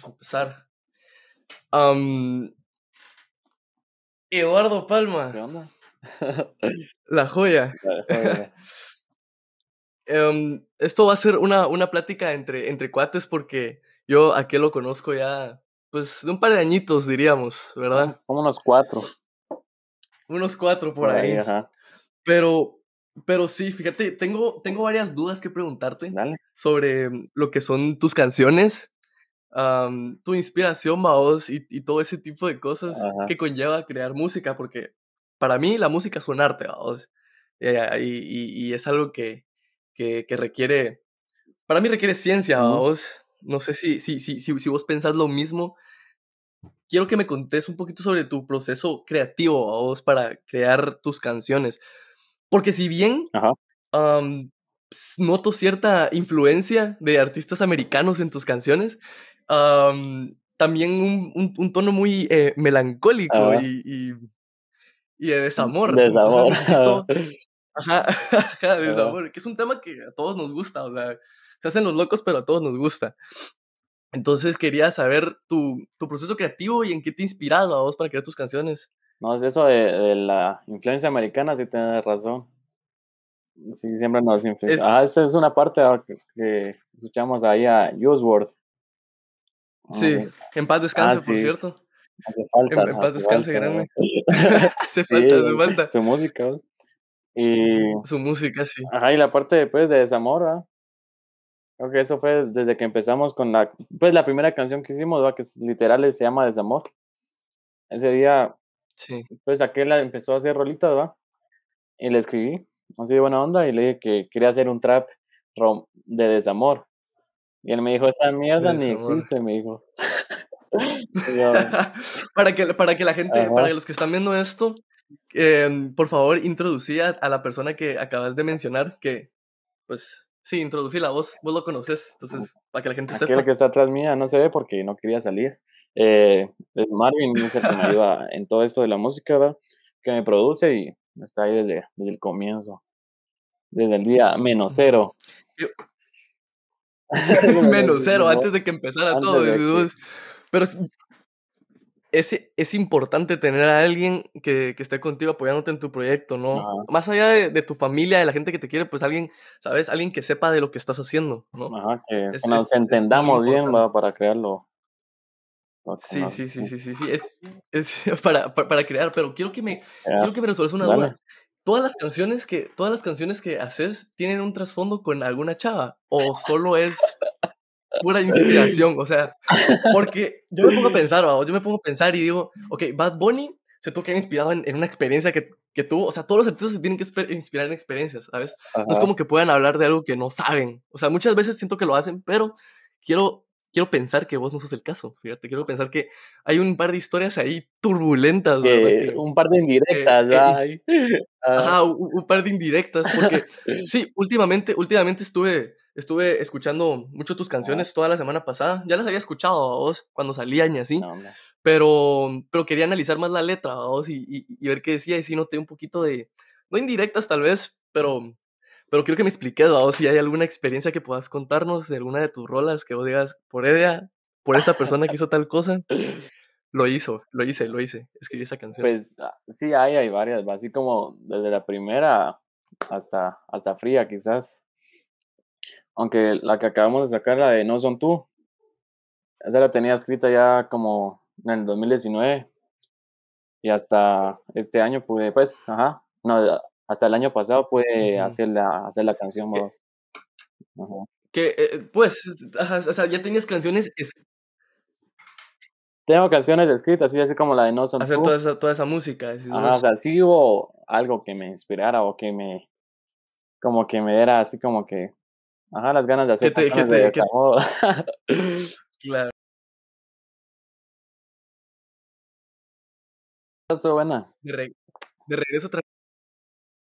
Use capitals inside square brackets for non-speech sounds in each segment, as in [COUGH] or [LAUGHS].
Vamos a empezar. Eduardo Palma, ¿Qué onda? [LAUGHS] la joya. [LAUGHS] Em, esto va a ser una, una plática entre, entre cuates porque yo a qué lo conozco ya, pues de un par de añitos diríamos, ¿verdad? Como unos cuatro. Unos cuatro por, ahí. ajá. Pero, pero sí, fíjate, tengo, tengo varias dudas que preguntarte Dale. sobre lo que son tus canciones, tu inspiración, vaos, y, y todo ese tipo de cosas Ajá. que conlleva crear música, porque para mí la música es un arte, vaos, eh, y, y- y es algo que, que, que requiere, para mí requiere ciencia, vaos. No sé si, si, si, si, si vos pensás lo mismo. Quiero que me contés un poquito sobre tu proceso creativo, vaos, para crear tus canciones. Porque si bien Ajá. noto cierta influencia de artistas americanos en tus canciones. Am, también un, un- un tono muy eh, melancólico Ajá. y, y- y de desamor. Desamor. [LAUGHS] Entonces necesito. Ajá, [LAUGHS] ajá, Ajá. desamor, que es un tema que a todos nos gusta. O sea, se hacen los locos, pero a todos nos gusta. Entonces quería saber tu, tu proceso creativo y en qué te inspiras a vos para crear tus canciones. No, es eso de, de la influencia americana, sí tienes razón. Sí, siempre nos influencia. Es- Ah, esa es una parte ah, que, que escuchamos ahí a Usworth. Sí, en paz descanse, por Ah, sí. cierto. Hace falta. En- en paz Hace descanse, falta, grande. [LAUGHS] hace Sí, falta, hace su- falta. Su música. Y, Su música, sí. ajá, y la parte después de desamor, ¿verdad? Creo que eso fue desde que empezamos con la, pues la primera canción que hicimos, ¿verdad? Que literal se llama Desamor. Ese día, Sí. pues aquel empezó a hacer rolitas, ¿va? Y le escribí, así de buena onda, y le dije que quería hacer un trap rom- de desamor. Y él me dijo, esa mierda ni desamor. existe, me dijo. Yo, [LAUGHS] para, que, para que la gente, Ajá. para los que están viendo esto, em, por favor, introducí a, a la persona que acabas de mencionar, que, pues, sí, introducí la voz, vos lo conoces, entonces, para que la gente aquel sepa. que está atrás mía no se ve porque no quería salir. Eh, es Marvin es el que me ayuda [LAUGHS] en todo esto de la música, ¿verdad? Que me produce y está ahí desde, desde el comienzo. Desde el día menos cero. [LAUGHS] [LAUGHS] Menos cero, antes de que empezara Antes todo. que-. Pero es, es, importante tener a alguien que, que esté contigo apoyándote en tu proyecto, ¿no? Ajá. Más allá de, de tu familia, de la gente que te quiere, pues alguien, ¿sabes? Alguien que sepa de lo que estás haciendo, ¿no? Ajá, que, Es- nos es- entendamos bien. Para crearlo. Sí, sí, sí, sí, sí, sí, es, es [LAUGHS] para, para, crear, pero quiero que me, Ya, quiero que me resuelvas una dale. duda. ¿Todas las canciones que, todas las canciones que haces tienen un trasfondo con alguna chava? ¿O solo es pura [LAUGHS] inspiración? O sea, porque yo me pongo a pensar, ¿va? yo me pongo a pensar y digo, ok, Bad Bunny se tuvo que haber inspirado en, en una experiencia que, que tuvo, o sea, todos los artistas se tienen que inspirar en experiencias, ¿sabes? No es como que puedan hablar de algo que no saben. O sea, muchas veces siento que lo hacen, pero quiero, quiero pensar que vos no sos el caso. Fíjate, quiero pensar que hay un par de historias ahí turbulentas, un par de indirectas, ins- [LAUGHS] Ahí. Ah, Ajá, un, un par de indirectas, porque sí, últimamente, últimamente estuve, estuve escuchando mucho tus canciones toda la semana pasada. Ya las había escuchado a vos cuando salían y así, no, pero, pero quería analizar más la letra a vos y, y- y ver qué decía. Y sí noté un poquito de, no indirectas tal vez, pero, pero quiero que me expliques vos si hay alguna experiencia que puedas contarnos de alguna de tus rolas que vos digas, por ella, por esa persona que hizo tal cosa, lo hizo, lo hice, lo hice, escribí esa canción. Pues ah, sí, hay, hay varias, ¿va? así como desde la primera hasta, hasta fría quizás. Aunque la que acabamos de sacar, la de No Son Tú, esa la tenía escrita ya como en el 2019 y hasta este año pude, pues, ajá, no, hasta el año pasado pude hacer, la, hacer la canción, Eh, vamos. Ajá. que, eh, pues, es- ajá, o sea, ya tenías canciones, es- Tengo canciones escritas, así, así como la de No Son hacer Tú. toda esa, toda esa música. decís Ajá, o vos. sea, sí hubo algo que me inspirara o que me, como que me diera así como que, ajá, las ganas de hacer te- canciones de te- que-. [LAUGHS] Claro. Estuvo buena. De, re- de regreso otra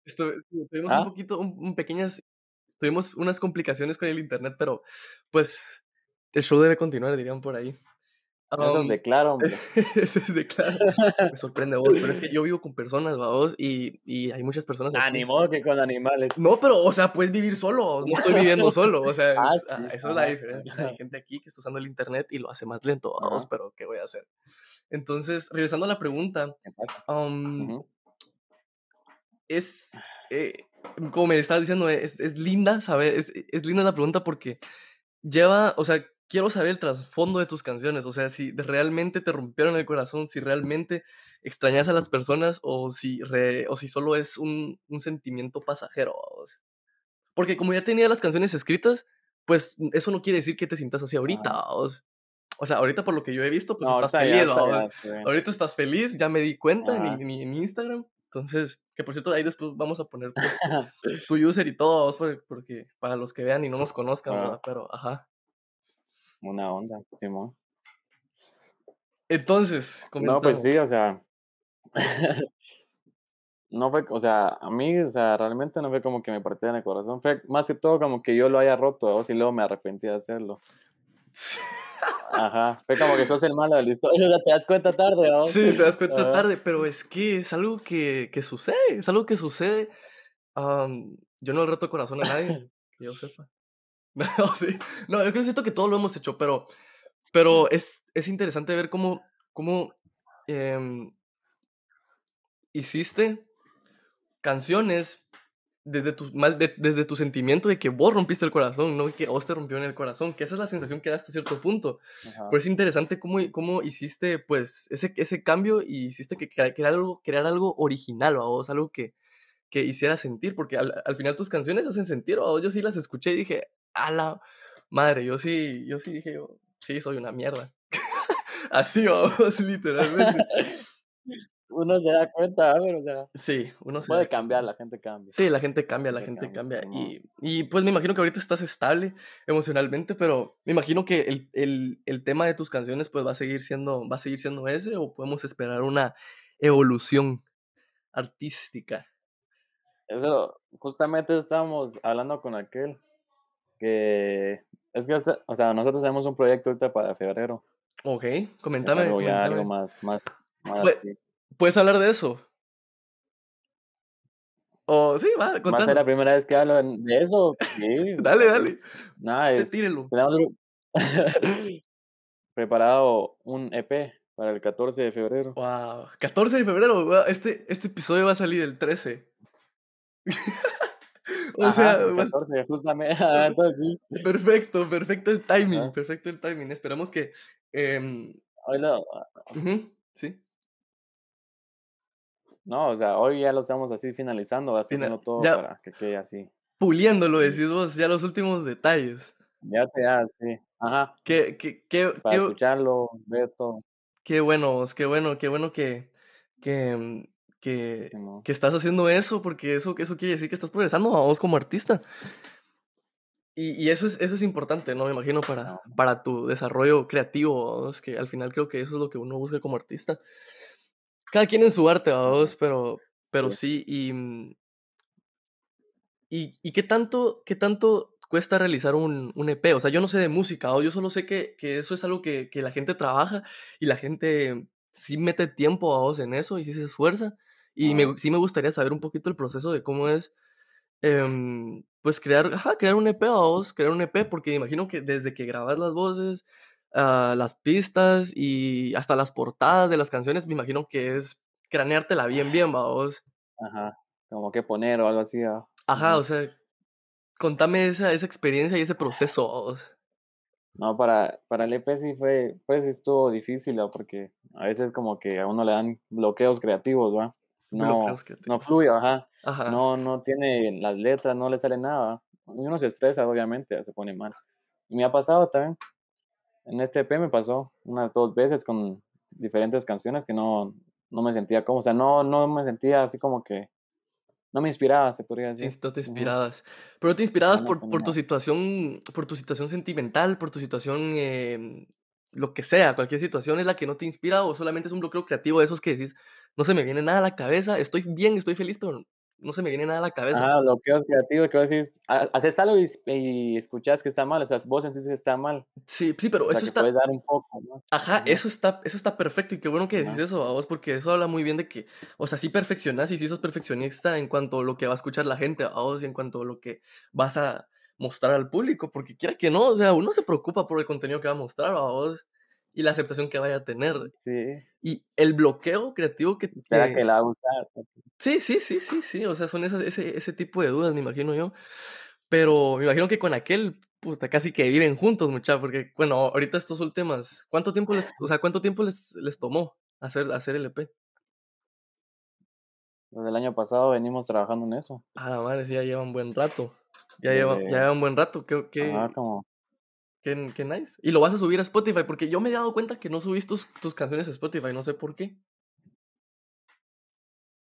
estu- tuvimos ¿Ah? un poquito, un, un pequeñas, tuvimos unas complicaciones con el internet, pero pues el show debe continuar, dirían por ahí. Eso es de claro, hombre. [LAUGHS] Eso es de claro. Me sorprende vos, pero es que yo vivo con personas, vos, y, y hay muchas personas. [LAUGHS] Animó que con animales. No, pero, o sea, puedes vivir solo, no estoy viviendo solo, o sea, Ah, es- sí, ah, esa es la diferencia. Hay gente aquí que está usando el internet y lo hace más lento, vos, Ajá. pero ¿qué voy a hacer? Entonces, regresando a la pregunta, um. Es, eh, como me estabas diciendo, es, es linda, saber, es, es linda la pregunta porque lleva, o sea, quiero saber el trasfondo de tus canciones, o sea, si realmente te rompieron el corazón, si realmente extrañas a las personas o si, re- o si solo es un, un sentimiento pasajero. vamos. Porque como ya tenía las canciones escritas, pues eso no quiere decir que te sientas así ahorita. O sea, ahorita por lo que yo he visto, pues No, estás ya, feliz. ahorita ya. Ahorita estás feliz, ya me di cuenta en- en Instagram. Entonces, que por cierto, ahí después vamos a poner pues, [LAUGHS] tu user y todo, vamos, porque, porque para los que vean y no nos conozcan. ¿verdad? Pero, ajá. Una onda, Simón. Entonces, No, pues sí, o sea. No fue, o sea, a mí, o sea, realmente no fue como que me partía en el corazón. Fue más que todo como que yo lo haya roto, ¿no? y luego me arrepentí de hacerlo. [LAUGHS] Ajá. Fue como que sos el malo de la historia. Te das cuenta tarde, ¿no? Sí, te das cuenta Ajá. tarde, pero es que es algo que, que sucede, es algo que sucede. Yo no le reto corazón a nadie, [LAUGHS] que yo sepa. [LAUGHS] No, sí. No, yo creo que siento que todos lo hemos hecho, pero, pero es, es interesante ver cómo, cómo em, hiciste canciones desde tu, mal- de- desde tu sentimiento de que vos rompiste el corazón, no que vos te rompió en el corazón, que esa es la sensación que da hasta cierto punto. Ajá. Pero es interesante cómo, cómo hiciste pues ese, ese cambio y hiciste que crea- crear algo, crear algo original, a vos, algo que, que hiciera sentir, porque al, al final tus canciones hacen sentir, ¿va? yo sí las escuché y dije, a la madre, yo sí, yo sí dije, yo, sí, soy una mierda. [LAUGHS] Así vamos, literalmente. [LAUGHS] Uno se da cuenta, ver, o sea, Sí, uno se puede da cambiar, la gente cambia. Sí, la gente cambia, la gente gente cambia. Y, y pues me imagino que ahorita estás estable emocionalmente, pero me imagino que el, el, el tema de tus canciones pues va a seguir siendo, va a seguir siendo ese o podemos esperar una evolución artística. Eso, justamente estábamos hablando con aquel, que es que, o sea, nosotros tenemos un proyecto ahorita para febrero. Ok, algo ya algo coméntame. más, más, más Pues. ¿Puedes hablar de eso? O sí, va, Va a ser la primera vez que hablo de eso. Sí, [LAUGHS] Dale, sea, dale, Nada, es, tenemos [LAUGHS] preparado un EP para el 14 de febrero. Wow, 14 de febrero, este, este episodio va a salir el 13. [LAUGHS] o sea, Ajá, el vas- 14, justamente. Entonces sí. perfecto, perfecto el timing, Ajá. perfecto el timing. Esperamos que... em, Hoy lo- sí, no, o sea, hoy ya lo estamos así finalizando, Fina- haciendo todo ya- para que quede así. puliéndolo, decís vos, ya los últimos detalles. Ya te da, sí. Ajá. Qué, qué, qué, Para qué- escucharlo, ver todo. qué bueno, qué bueno, qué bueno que, que, mm, que, Simón. que estás haciendo eso, porque eso, eso quiere decir que estás progresando a vos como artista. Y, y eso, es, eso es importante, ¿no? Me imagino para, No. para tu desarrollo creativo, vos, que al final creo que eso es lo que uno busca como artista. Cada quien en su arte, vos, pero, pero Sí. sí, y, mm, y, y qué tanto, qué tanto cuesta realizar un, un EP. O sea, yo no sé de música, o yo solo sé que, que eso es algo que, que la gente trabaja y la gente sí mete tiempo a vos en eso y sí se esfuerza. Y me, sí me gustaría saber un poquito el proceso de cómo es, em, pues, crear, ajá, crear un EP a vos, crear un EP, porque me imagino que desde que grabas las voces, ah, las pistas y hasta las portadas de las canciones, me imagino que es craneártela bien, bien, va vos. Ajá. Como que poner o algo así. Ajá, o sea, contame esa, esa experiencia y ese proceso, vos. No, para, para el EP sí fue, pues estuvo difícil, porque a veces como que a uno le dan bloqueos creativos, ¿va? No, no fluye, ajá. Ajá. No, no tiene las letras, no le sale nada. Y uno se estresa, obviamente, se pone mal. Y me ha pasado también. En este EP me pasó unas dos veces con diferentes canciones que no, no me sentía como, o sea, no, no me sentía así como que, no me inspiraba, se podría Sí, decir. no te inspirabas. Pero te inspirabas no por, tenía por tu situación, por tu situación sentimental, por tu situación, em, lo que sea, cualquier situación es la que no te inspira o solamente es un bloqueo creativo de esos que decís, no se me viene nada a la cabeza, estoy bien, estoy feliz, pero no se me viene nada a la cabeza. Ajá, bloqueos creativos que vos decís, ha haces algo y y escuchás que está mal, o sea, vos sentís que está mal. Sí, sí, pero O sea, eso está puedes dar un poco, ¿no? Ajá, Ajá, eso está eso está perfecto, y qué bueno que decís ajá. eso, a vos, porque eso habla muy bien de que, o sea, sí perfeccionás y sí sos perfeccionista en cuanto a lo que va a escuchar la gente, a vos, y en cuanto a lo que vas a mostrar al público, porque quiera que no, o sea, uno se preocupa por el contenido que va a mostrar, a vos, y la aceptación que vaya a tener. Sí, Y el bloqueo creativo que ¿será que que la va a usar? sí, sí, sí, sí, sí, o sea, son esas ese ese tipo de dudas, me imagino yo. Pero me imagino que con aquel, puta, casi que viven juntos, mucha, porque, bueno, ahorita estos últimas, ¿cuánto tiempo les, o sea, cuánto tiempo les, les tomó hacer, hacer el EP? Desde el año pasado venimos trabajando en eso, A la madre, sí, ya llevan buen rato. Ya lleva, ya desde llevan buen rato, qué, qué, como qué, qué nice. Y lo vas a subir a Spotify, porque yo me he dado cuenta que no subís tus, tus canciones a Spotify, no sé por qué.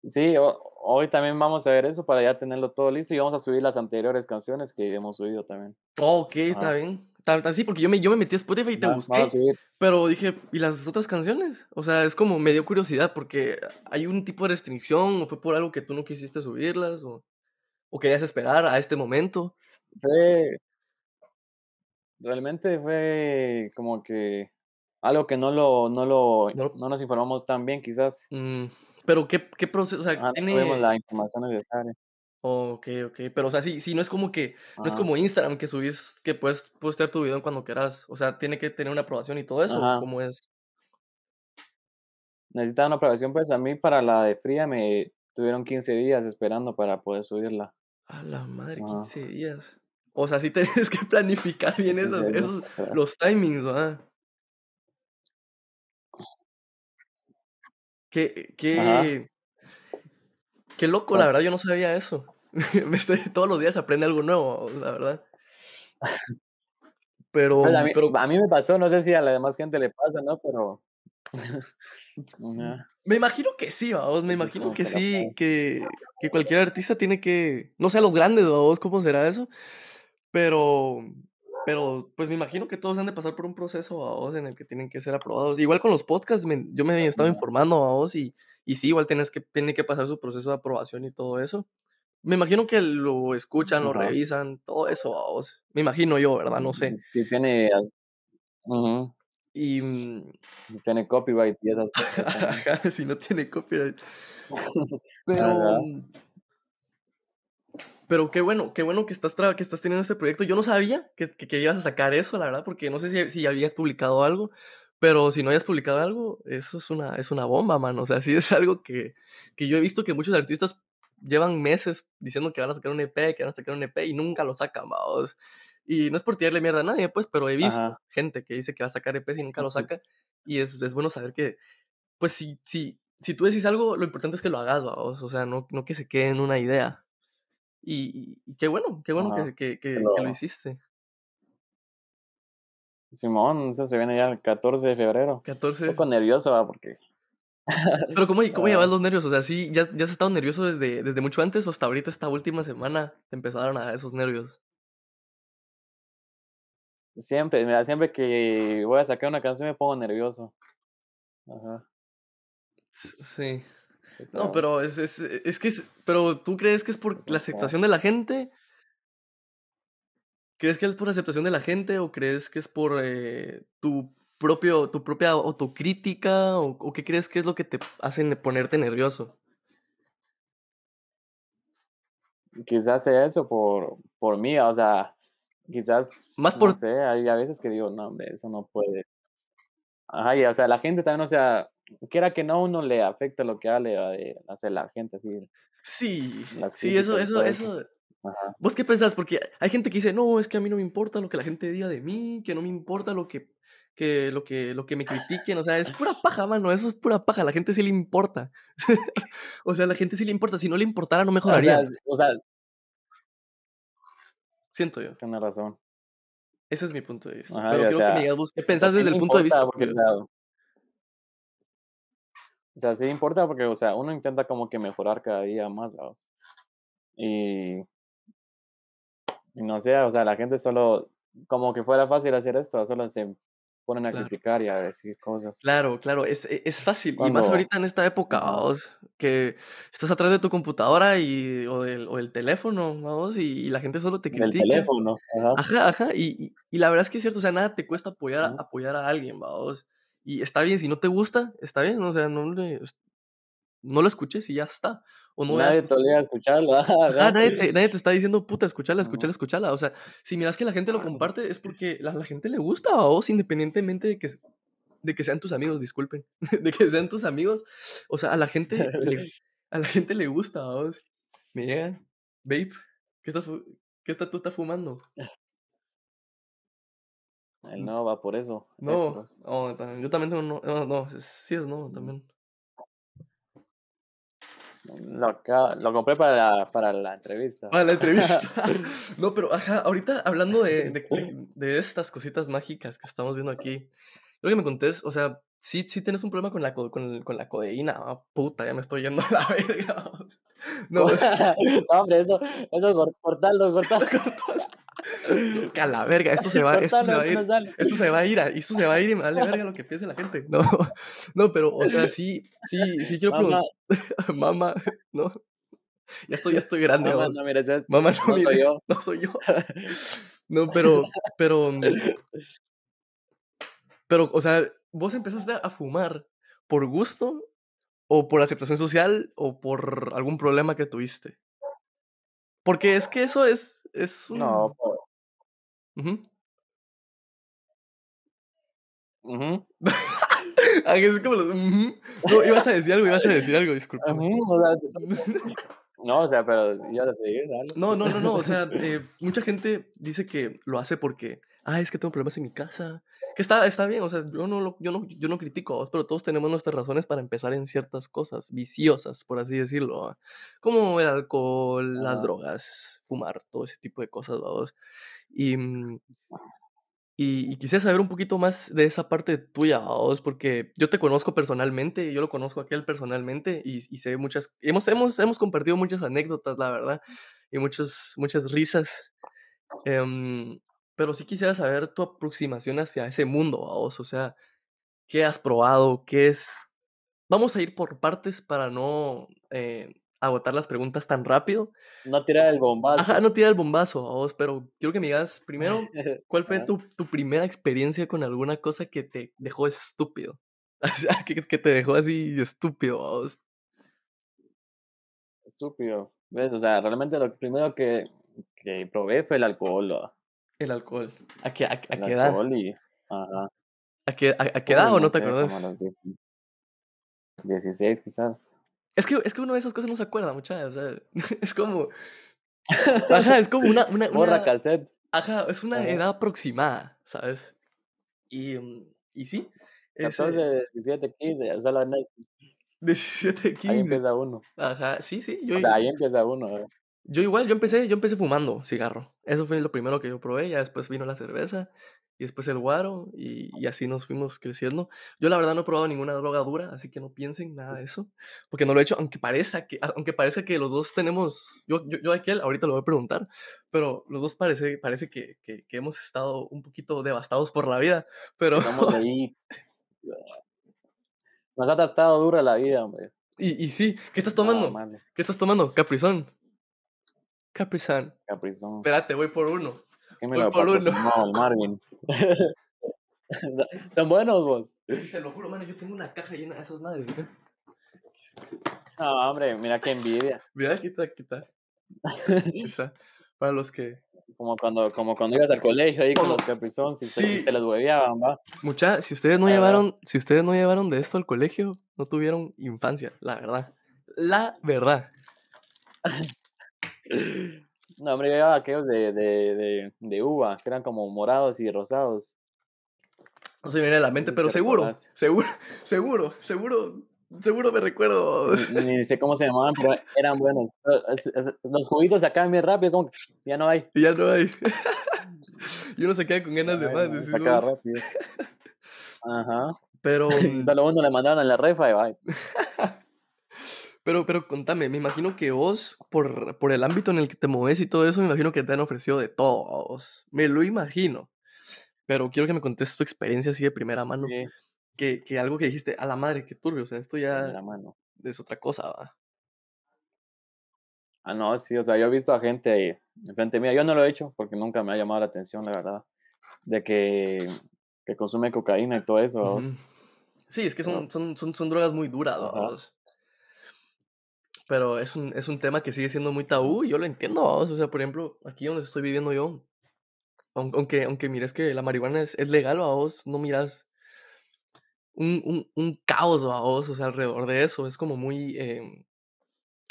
sí, ho hoy también vamos a ver eso para ya tenerlo todo listo y vamos a subir las anteriores canciones que hemos subido también. Oh, ok, está bien. Sí, porque yo me, yo me metí a Spotify y te a busqué, pero dije, ¿y las otras canciones? O sea, es como me dio curiosidad, porque hay un tipo de restricción, o fue por algo que tú no quisiste subirlas, o, o querías esperar a este momento. fue realmente fue como que algo que no lo no lo No, no nos informamos tan bien, quizás. mm, pero ¿qué, qué proceso? O sea, no tuvimos tiene... la información necesaria. Ok, ok, pero o sea, sí, sí, no es como que, no es como Instagram que subís, que puedes postear tu video cuando quieras, o sea, tiene que tener una aprobación y todo eso, ¿o ajá. ¿cómo es? Necesitaba una aprobación, pues, a mí para la de fría me tuvieron 15 días esperando para poder subirla. A la madre, Ajá, 15 días. O sea, sí [LAUGHS] tienes que planificar bien 15 esos, esos, los timings, ¿verdad? Qué, qué, qué loco, la verdad, yo no sabía eso. [LAUGHS] Me estoy, todos los días aprende algo nuevo, la verdad. Pero, pues, a mm, mí pero a mí me pasó, no sé si a la demás gente le pasa, ¿no? Pero [LAUGHS] ajá, me imagino que sí, vamos, me imagino que sí, que, que cualquier artista tiene que, no sé, a los grandes, vamos, ¿cómo será eso? Pero, pero, pues me imagino que todos han de pasar por un proceso, vamos, en el que tienen que ser aprobados. Igual con los podcasts, me- yo me he estado informando, vamos, y, y sí, igual tienes que, tiene que pasar su proceso de aprobación y todo eso. Me imagino que lo escuchan, lo revisan, todo eso, vamos. Me imagino yo, ¿verdad? No sé. Sí tiene ujú, Y, mm, tiene copyright y esas cosas [LAUGHS] si no tiene copyright. [LAUGHS] Pero, mm, pero qué bueno, qué bueno que estás, que estás teniendo este proyecto. Yo no sabía que, que, que ibas a sacar eso, la verdad, porque no sé si, si habías publicado algo, pero si no habías publicado algo, eso es una, es una bomba, mano. O sea, sí es algo que, que yo he visto que muchos artistas llevan meses diciendo que van a sacar un EP, que van a sacar un EP y nunca lo sacan, vaos. Y no es por tirarle mierda a nadie, pues, pero he visto ajá. gente que dice que va a sacar EPs y nunca lo saca. Y es, es bueno saber que, pues, si, si, si tú decís algo, lo importante es que lo hagas, vaos. O sea, no, no que se quede en una idea. Y, y qué bueno, qué bueno que, que, que que, que lo hiciste. Simón, eso se viene ya el 14 de febrero. Un 14. poco nervioso, ¿va? Porque Pero ¿cómo, [LAUGHS] cómo llevas los nervios? O sea, sí, ya, ya has estado nervioso desde, desde mucho antes o hasta ahorita esta última semana te empezaron a dar esos nervios. siempre, mira, siempre que voy a sacar una canción me pongo nervioso. Ajá, Sí. ¿Qué No, pero es, es, es que es, pero ¿tú crees que es por la aceptación de la gente? ¿Crees que es por la aceptación de la gente o crees que es por eh, tu propio, tu propia autocrítica o, o qué crees que es lo que te hacen ponerte nervioso? Quizás sea eso por, por mí, o sea, quizás, Más no por, sé, hay a veces que digo, no, hombre, eso no puede. Ajá, y o sea, la gente también, o sea, quiera que no, uno le afecta lo que hable, de hacer la gente así, sí, sí, eso, eso, eso. Ajá, ¿Vos qué pensás? Porque hay gente que dice, no, es que a mí no me importa lo que la gente diga de mí, que no me importa lo que, que, lo que, lo que me critiquen, o sea, es pura paja, mano, eso es pura paja, a la gente sí le importa. [LAUGHS] O sea, a la gente sí le importa, si no le importara no o sea, mejoraría, o sea, siento yo. tiene razón. Ese es mi punto de vista. Ajá, Pero quiero que me digas vos, ¿qué pensás desde el punto de vista porque, o sea, sí importa porque, o sea, uno intenta como que mejorar cada día más, vamos. Y, y no sé, o sea, la gente solo, como que fuera fácil hacer esto, solo se ponen a Claro. criticar y a decir cosas. Claro, claro, es, e- es fácil, y más Cuando ahorita en esta época, vamos, que estás atrás de tu computadora y, o, del, o del teléfono, vamos, y, y la gente solo te critica. teléfono, ajá, Ajá, ajá, y, y, y la verdad es que es cierto, o sea, nada te cuesta apoyar, apoyar a alguien, vamos, y está bien, si no te gusta, está bien, o sea, no, le, no lo escuches y ya está, o no veas Nadie te obliga a escucharlo, [LAUGHS] [LAUGHS] ajá, Ajá, ajá. nadie te, nadie te está diciendo, puta, escúchala, Ujú. escúchala, escúchala. O sea, si miras que la gente lo comparte, es porque la, la gente le gusta a vos, independientemente de que, de que sean tus amigos, disculpen, [LAUGHS] de que sean tus amigos. O sea, a la gente le, a la gente le gusta a vos. Me llega, babe, ¿qué estás, qué está, tú estás fumando? Él no va por eso, No, no, también- yo también tengo, no, no, no, es- sí es no, también. Lo, lo compré para la, para la entrevista. Para la entrevista. [LAUGHS] [LAUGHS] No, pero ajá, ahorita hablando de, de, estas cositas mágicas que estamos viendo aquí, creo que me contés, o sea, sí, sí tienes un problema con la, co- con, el- con la codeína. Ah, puta, ya me estoy yendo a la verga. No, [LAUGHS] No, hombre, eso, eso cor- cortalo, cortalo. [LAUGHS] a la verga, esto se va, esto se va a ir. Esto se va a ir, esto se va a ir y me vale verga lo que piense la gente. No, no, pero, o sea, sí, sí, sí quiero preguntar, [LAUGHS] mamá, no, ya estoy, ya estoy grande, mamá, no mires esto. Mamá, no, No soy yo. [LAUGHS] no soy yo. No, pero, pero, mm, pero, o sea, vos empezaste a fumar por gusto o por aceptación social o por algún problema que tuviste. Porque es que eso es, es un... No, pues, Ujú. ujú, [LAUGHS] Ah, que como los... ujú. No, ibas a decir algo, ibas a decir algo, disculpa. ujú, o sea, [LAUGHS] No, o sea, pero ibas a seguir, dale. No, no, no, no, o sea, [LAUGHS] eh, mucha gente dice que lo hace porque, ah, es que tengo problemas en mi casa, que está, está bien, o sea, yo no, lo- yo, no, yo no critico a vos, pero todos tenemos nuestras razones para empezar en ciertas cosas viciosas, por así decirlo, ¿va? como el alcohol, las Ajá. drogas, fumar, todo ese tipo de cosas, vamos. Y, mm, y, y quisiera saber un poquito más de esa parte tuya, vos, porque yo te conozco personalmente, yo lo conozco a aquel personalmente y, y sé muchas, hemos, hemos, hemos compartido muchas anécdotas, la verdad, y muchos, muchas risas. em, pero sí quisiera saber tu aproximación hacia ese mundo, vos, o sea, ¿qué has probado? ¿Qué es? Vamos a ir por partes para no eh, agotar las preguntas tan rápido. No tirar el Ajá, bombazo. no tira el bombazo, vos, pero quiero que me digas primero [LAUGHS] ¿Cuál fue Ajá. tu, tu primera experiencia con alguna cosa que te dejó estúpido? [LAUGHS] O sea, que, que te dejó así estúpido, vamos. Estúpido. ¿Ves? O sea, realmente lo primero que, que probé fue el alcohol. ¿va? El alcohol. ¿A qué, a, a El qué edad? alcohol y. Ajá. ¿A qué, a, qué edad Uy, o no te sé, acordás? como a los 10 16 quizás. Es que, es que uno de esas cosas no se acuerda, muchachos. O sea, [LAUGHS] es como. Ajá, es como una. [LAUGHS] una, Borra una cassette. ajá, es una Ajá. edad aproximada, ¿sabes? Y, mm, y sí. 14, Ese, 17, 15, hasta la next. 17, Ahí 15. empieza uno. Ajá, sí, sí. Yo, O sea, ahí empieza uno. ¿eh? Yo igual, yo empecé, yo empecé fumando cigarro. Eso fue lo primero que yo probé, ya después vino la cerveza y después el guaro y, y así nos fuimos creciendo. Yo la verdad no he probado ninguna droga dura, así que no piensen nada de eso, porque no lo he hecho, aunque parezca que, aunque parece que los dos tenemos, yo, yo, yo aquel, ahorita lo voy a preguntar, pero los dos parece, parece que, que, que hemos estado un poquito devastados por la vida, pero... Estamos ahí. [LAUGHS] Nos ha tratado dura la vida, hombre. Y, y sí, ¿qué estás tomando? ¿Qué estás tomando? Caprizón. Caprizón. Caprizón. Espérate, voy por uno. ¿Qué me voy lo por uno. el Marvin? [LAUGHS] Son buenos vos. Te lo juro, mano, yo tengo una caja llena de esas madres. ¿eh? No, hombre, mira qué envidia. Mira, está. Aquí [LAUGHS] está. Para los que. Como cuando, como cuando ibas al colegio ahí con los caprizón, si sí. te, te las hueveaban, va. Mucha, si ustedes no La verdad. llevaron, si ustedes no llevaron de esto al colegio, no tuvieron infancia, la verdad. La verdad. [LAUGHS] No, hombre, yo llevaba aquellos de, de, de, de uva, que eran como morados y rosados. No se me viene a la mente, pero seguro, seguro, [LAUGHS] seguro, seguro, seguro me recuerdo. Ni, ni sé cómo se llamaban, pero eran buenos. Los juguitos se acaban bien rápido, es como que ya no hay. Ya no hay. [LAUGHS] y uno se queda con ganas de más. no, se acaba rápido. [LAUGHS] Ajá. Pero, Solo uno le mandaban en la refa y va. Pero, pero contame, me imagino que vos, por, por el ámbito en el que te moves y todo eso, me imagino que te han ofrecido de todo. a vos. Me lo imagino. pero quiero que me contes tu experiencia así de primera mano, Sí, que que algo que dijiste: "A la madre, qué turbio", o sea, esto ya primera mano. es otra cosa, ¿va? Ah, no, sí, o sea, yo he visto a gente enfrente mía, yo no lo he hecho porque nunca me ha llamado la atención, la verdad, de que que consume cocaína y todo eso. Sí, es que son son son son drogas muy duras. Pero es un es un tema que sigue siendo muy tabú y yo lo entiendo, ¿vamos? O sea, por ejemplo, aquí donde estoy viviendo yo, aun aunque aunque mires que la marihuana es es legal, ¿vamos? No miras un un un caos, ¿vamos? O sea, alrededor de eso, es como muy, em,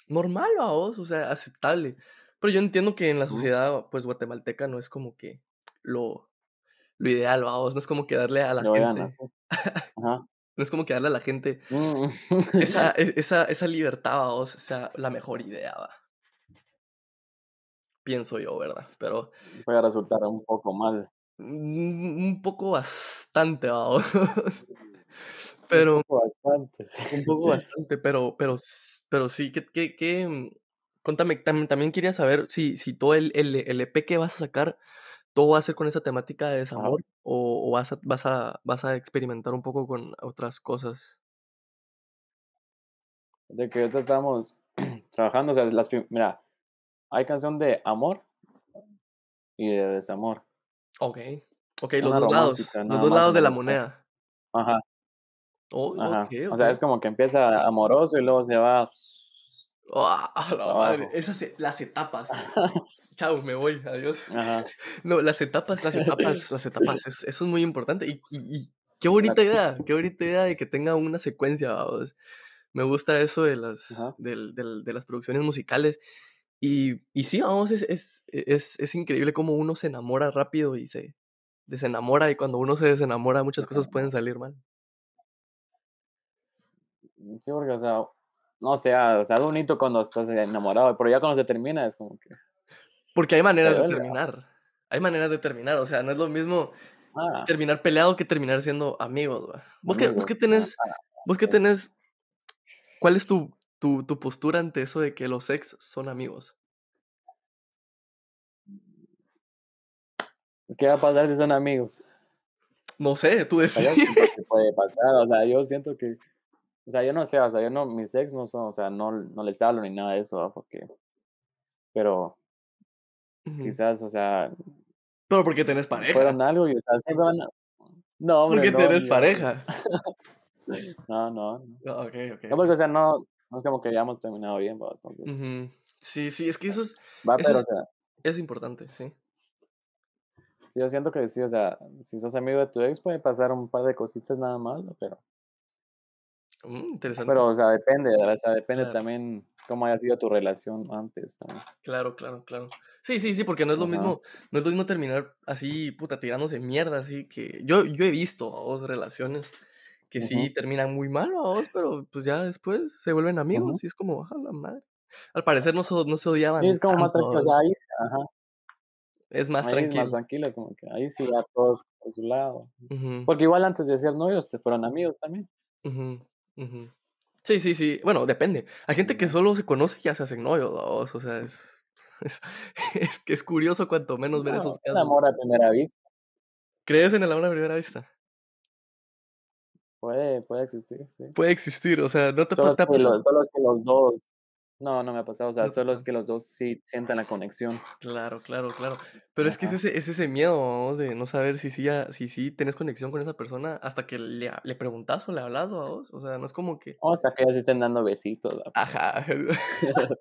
normal, ¿vamos? O sea, aceptable. Pero yo entiendo que en la sociedad, pues, guatemalteca no es como que lo lo ideal, ¿vamos? No es como que darle a la vean gente así, ajá, no es como que darle a la gente mm, esa [LAUGHS] e esa esa libertad, sea la mejor idea, ¿va? Pienso yo, ¿verdad? Pero, puede resultar un poco mal, mm, un poco bastante, ¿vamos? [LAUGHS] un Pero poco bastante. un poco [LAUGHS] bastante, pero pero pero sí, ¿qué qué qué? mm, Contame, también también quería saber si si todo el el el EP que vas a sacar, todo va a ser con esa temática de desamor, o o vas a vas a vas a experimentar un poco con otras cosas. de que ahorita estamos [CLEARS THROAT] trabajando, o sea, las mira, hay canción de amor y de desamor, Okey, okey, los 2 lados, los nada 2 más lados de la moneda. Ajá, Oh, ajá, o sea, es como que empieza amoroso y luego se va ¡Ah, a [LAUGHS] la madre! Esas e las etapas. [LAUGHS] Chao, me voy, adiós. Ajá, [LAUGHS] No, las etapas las etapas las [LAUGHS] etapas, es eso es muy importante, y y y qué bonita idea, qué bonita idea de que tenga una secuencia, vamos. Me gusta eso de las de las producciones musicales, y y sí, vamos, es es es es increíble cómo uno se enamora rápido y se desenamora, y cuando uno se desenamora, muchas cosas pueden salir mal. Sí, porque, o sea, no sé, ah, o sea, es bonito cuando estás enamorado, pero ya cuando se termina es como que Porque hay maneras de terminar, hay maneras de terminar, o sea, no es lo mismo Ah, terminar peleado que terminar siendo amigos. ¿Vos qué vos qué amigos, ah, tenés vos qué sí. tenés cuál es tu tu tu postura ante eso de que los ex son amigos? ¿Qué va a pasar si son amigos? No sé, tú siento que puede pasar, o sea, yo siento que, o sea, yo no sé, o sea, yo no, mis ex no son, o sea, no, no les hablo ni nada de eso. Porque, pero Quizás, o sea, Pero porque tenés pareja, fueron algo y, o sea, siempre van a, no, hombre, porque no, tenés yo, pareja. [LAUGHS] no, no, no, Ah, okey, okey, no, porque, o sea, no, no es como que hayamos terminado bien, ¿va? Entonces. Sí, sí, es que eso es va, eso pero, o es sea, es importante, sí. Sí, yo siento que sí, o sea, si sos amigo de tu ex puede pasar un par de cositas nada más. Pero Mm, interesante. pero, o sea, depende. O sea, depende Claro. también cómo haya sido tu relación antes también. Claro, claro, claro. Sí, sí, sí, porque no es lo Ajá, mismo no es lo mismo terminar así, puta, tirándose mierda, así que yo yo he visto, ¿vaos? Relaciones que sí terminan muy mal, ¿vaos? Pero, pues, ya después se vuelven amigos y es como, a la madre. Al parecer no se no se Sí, odiaban es como más tranquilo, o sea, sí ajá, Es más ahí es más tranquilo. tranquilo, es como que ahí sí ya todos por su lado. Porque igual antes de ser novios se fueron amigos también. Ujú. Sí, sí, sí. Bueno, depende. Hay gente que solo se conoce y ya se hacen novios. O sea, es [LAUGHS] es es que es curioso cuanto menos ver No, esos el casos. amor a primera vista ¿Crees en el amor a primera vista? puede puede existir, sí. Puede existir, o sea, ¿no te Solo pa es te ha que pasado? los solo que los 2 no, no me ha pasado, o sea, No solo es que los 2 sí sientan la conexión. Claro, claro, claro. Pero es que es ese es ese miedo, vamos, de no saber si sí ya si sí tenés conexión con esa persona hasta que le le preguntas o le hablas, vamos. O sea, no es como que o hasta que ya se estén dando besitos, ¿va? ajá. [LAUGHS]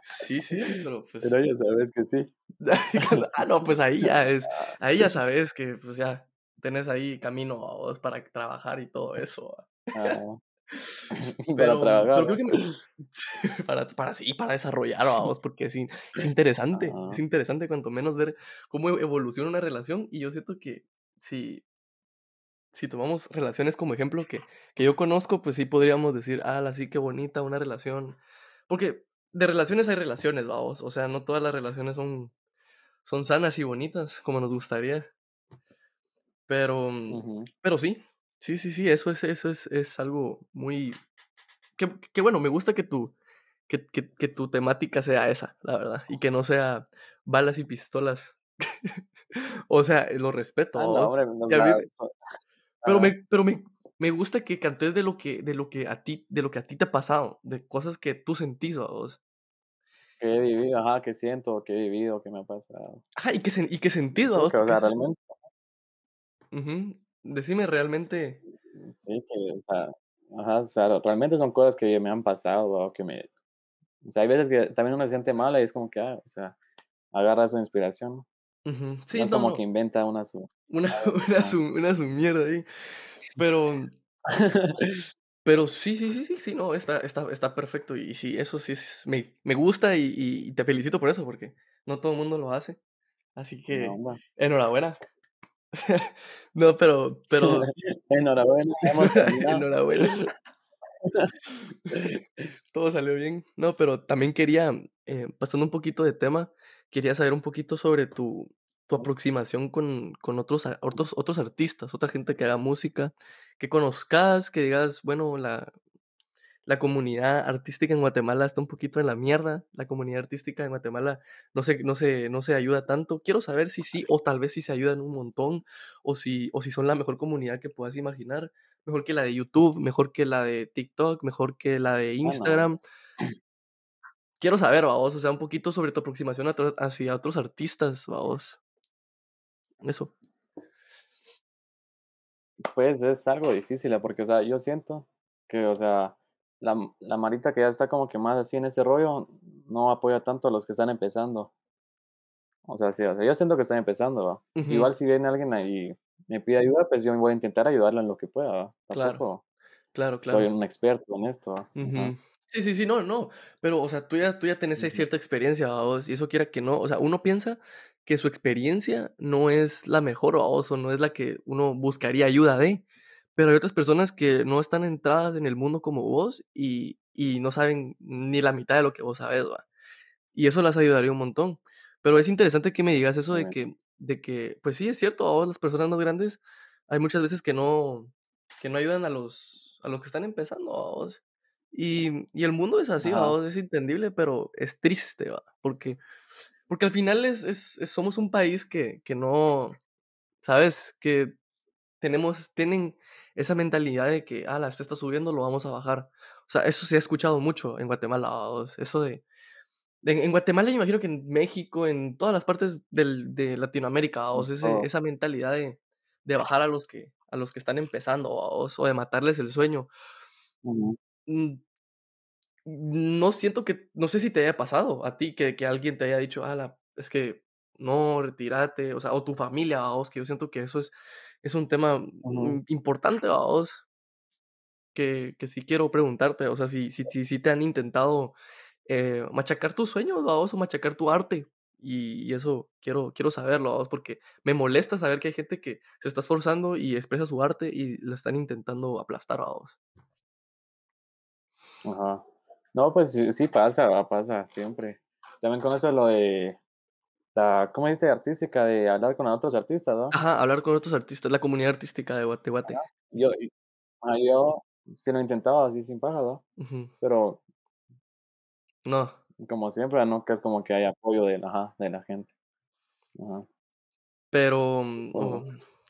Sí, sí, sí, pero, Pero pues, ya sabes que sí. [LAUGHS] ah, no, pues ahí ya es [LAUGHS] ahí ya sabes que, pues, ya tenés ahí camino, vamos, para trabajar y todo eso, va. [LAUGHS] Ah, para Pero trabajar, pero creo que me [LAUGHS] para para sí, para desarrollar, [LAUGHS] vamos, porque es es interesante, es interesante cuanto menos ver cómo e evoluciona una relación, y yo siento que si si tomamos relaciones como ejemplo que que yo conozco, pues sí podríamos decir: "Ala, sí, qué bonita una relación", porque de relaciones hay relaciones, vamos, o sea, no todas las relaciones son son sanas y bonitas como nos gustaría, pero, mm, pero sí, sí, sí, sí, eso es eso es es algo muy que que bueno, me gusta que tu que que que tu temática sea esa, la verdad, y que no sea balas y pistolas [LAUGHS] O sea, lo respeto, Ah, no, hombre, o Y a sea, mí pero me pero me me gusta que cantes de lo que de lo que a ti de lo que a ti te ha pasado, de cosas que tú sentís, ¿vaos? Que he vivido, ajá, que siento, que he vivido, que me ha pasado. Ajá, y que sen y que ¿vaos? que, o sea, realmente ujú. Decime realmente sí, que, o sea, ajá, o sea, realmente son cosas que me han pasado, o que me o sea, hay veces que también uno se siente mal y es como que, ah, o sea, agarra su inspiración, ¿no? ujú. No Sí, es no, como que inventa una su Una una [LAUGHS] su una su mierda ahí. Pero [LAUGHS] pero sí, sí, sí, sí, sí, no, está está está perfecto. Y sí, eso sí es me me gusta y y te felicito por eso, porque no todo el mundo lo hace. Así que enhorabuena. [LAUGHS] No, pero pero [LAUGHS] Enhorabuena, [LAUGHS] enhorabuena. Todo salió bien. No, pero también quería, eh, pasando un poquito de tema, quería saber un poquito sobre tu tu aproximación con con otros otros otros artistas, otra gente que haga música, que conozcas, que digas, bueno, la la comunidad artística en Guatemala está un poquito en la mierda, la comunidad artística en Guatemala no se no se no se ayuda tanto. Quiero saber si sí, o tal vez si se ayudan un montón, o si o si son la mejor comunidad que puedas imaginar, mejor que la de YouTube, mejor que la de TikTok, mejor que la de. Instagram. Quiero saber, vamos, o sea, un poquito sobre tu aproximación a hacia otros artistas, vamos, eso. Pues, es algo difícil, ah, porque, o sea, yo siento que, o sea, la la marita que ya está como que más así en ese rollo, no apoya tanto a los que están empezando. O sea, sí, o sea, yo siento que estoy empezando, Igual si viene alguien ahí me pide ayuda, pues yo voy a intentar ayudarlo en lo que pueda, claro, Tampoco claro, soy claro. un experto en esto. Sí, sí, sí, no, no, pero, o sea, tú ya tú ya tenés ahí cierta experiencia. Y eso quiera que no, o sea, uno piensa que su experiencia no es la mejor, ¿vaos? O no es la que uno buscaría ayuda de, pero hay otras personas que no están entradas en el mundo como vos y y no saben ni la mitad de lo que vos sabés, ¿va? Y eso las ayudaría un montón. Pero es interesante que me digas eso de que de que, pues sí, es cierto, ahora las personas más grandes hay muchas veces que no que no ayudan a los a los que están empezando, ¿vaos? Y y el mundo es así. ¿vaos? Es entendible, pero es triste, ¿va? Porque porque al final es es es somos un país que que no, ¿sabes? Que tenemos tienen esa mentalidad de que: "Ala, este está subiendo, lo vamos a bajar". O sea, eso se ha escuchado mucho en Guatemala. Eso de en en Guatemala, me imagino que en México, en todas las partes del de Latinoamérica, todo. esa mentalidad de de bajar a los que a los que están empezando, ¿vaos? O de matarles el sueño. Mm, no siento que no sé si te haya pasado a ti que que alguien te haya dicho: "Ala, es que no, retírate", o sea, o tu familia, ¿vaos? Que yo siento que eso es es un tema, mm, importante, ¿vaos? Que que sí quiero preguntarte, o sea, si si si si te han intentado, eh, machacar tus sueños, ¿vaos? O machacar tu arte, y y eso quiero quiero saberlo, ¿vaos? Porque me molesta saber que hay gente que se está esforzando y expresa su arte y la están intentando aplastar, ¿vaos? ajá. No, pues sí pasa, pasa siempre. También con eso lo de la, ¿cómo dijiste? Artística, de hablar con otros artistas, ¿no? Ajá, hablar con otros artistas, la comunidad artística de Guateguate. Yo y ah, yo sí lo intentaba así sin paja, ¿no? Pero No, como siempre, nunca es como que hay apoyo de la ajá, de la gente. Ajá. pero, mm, oh,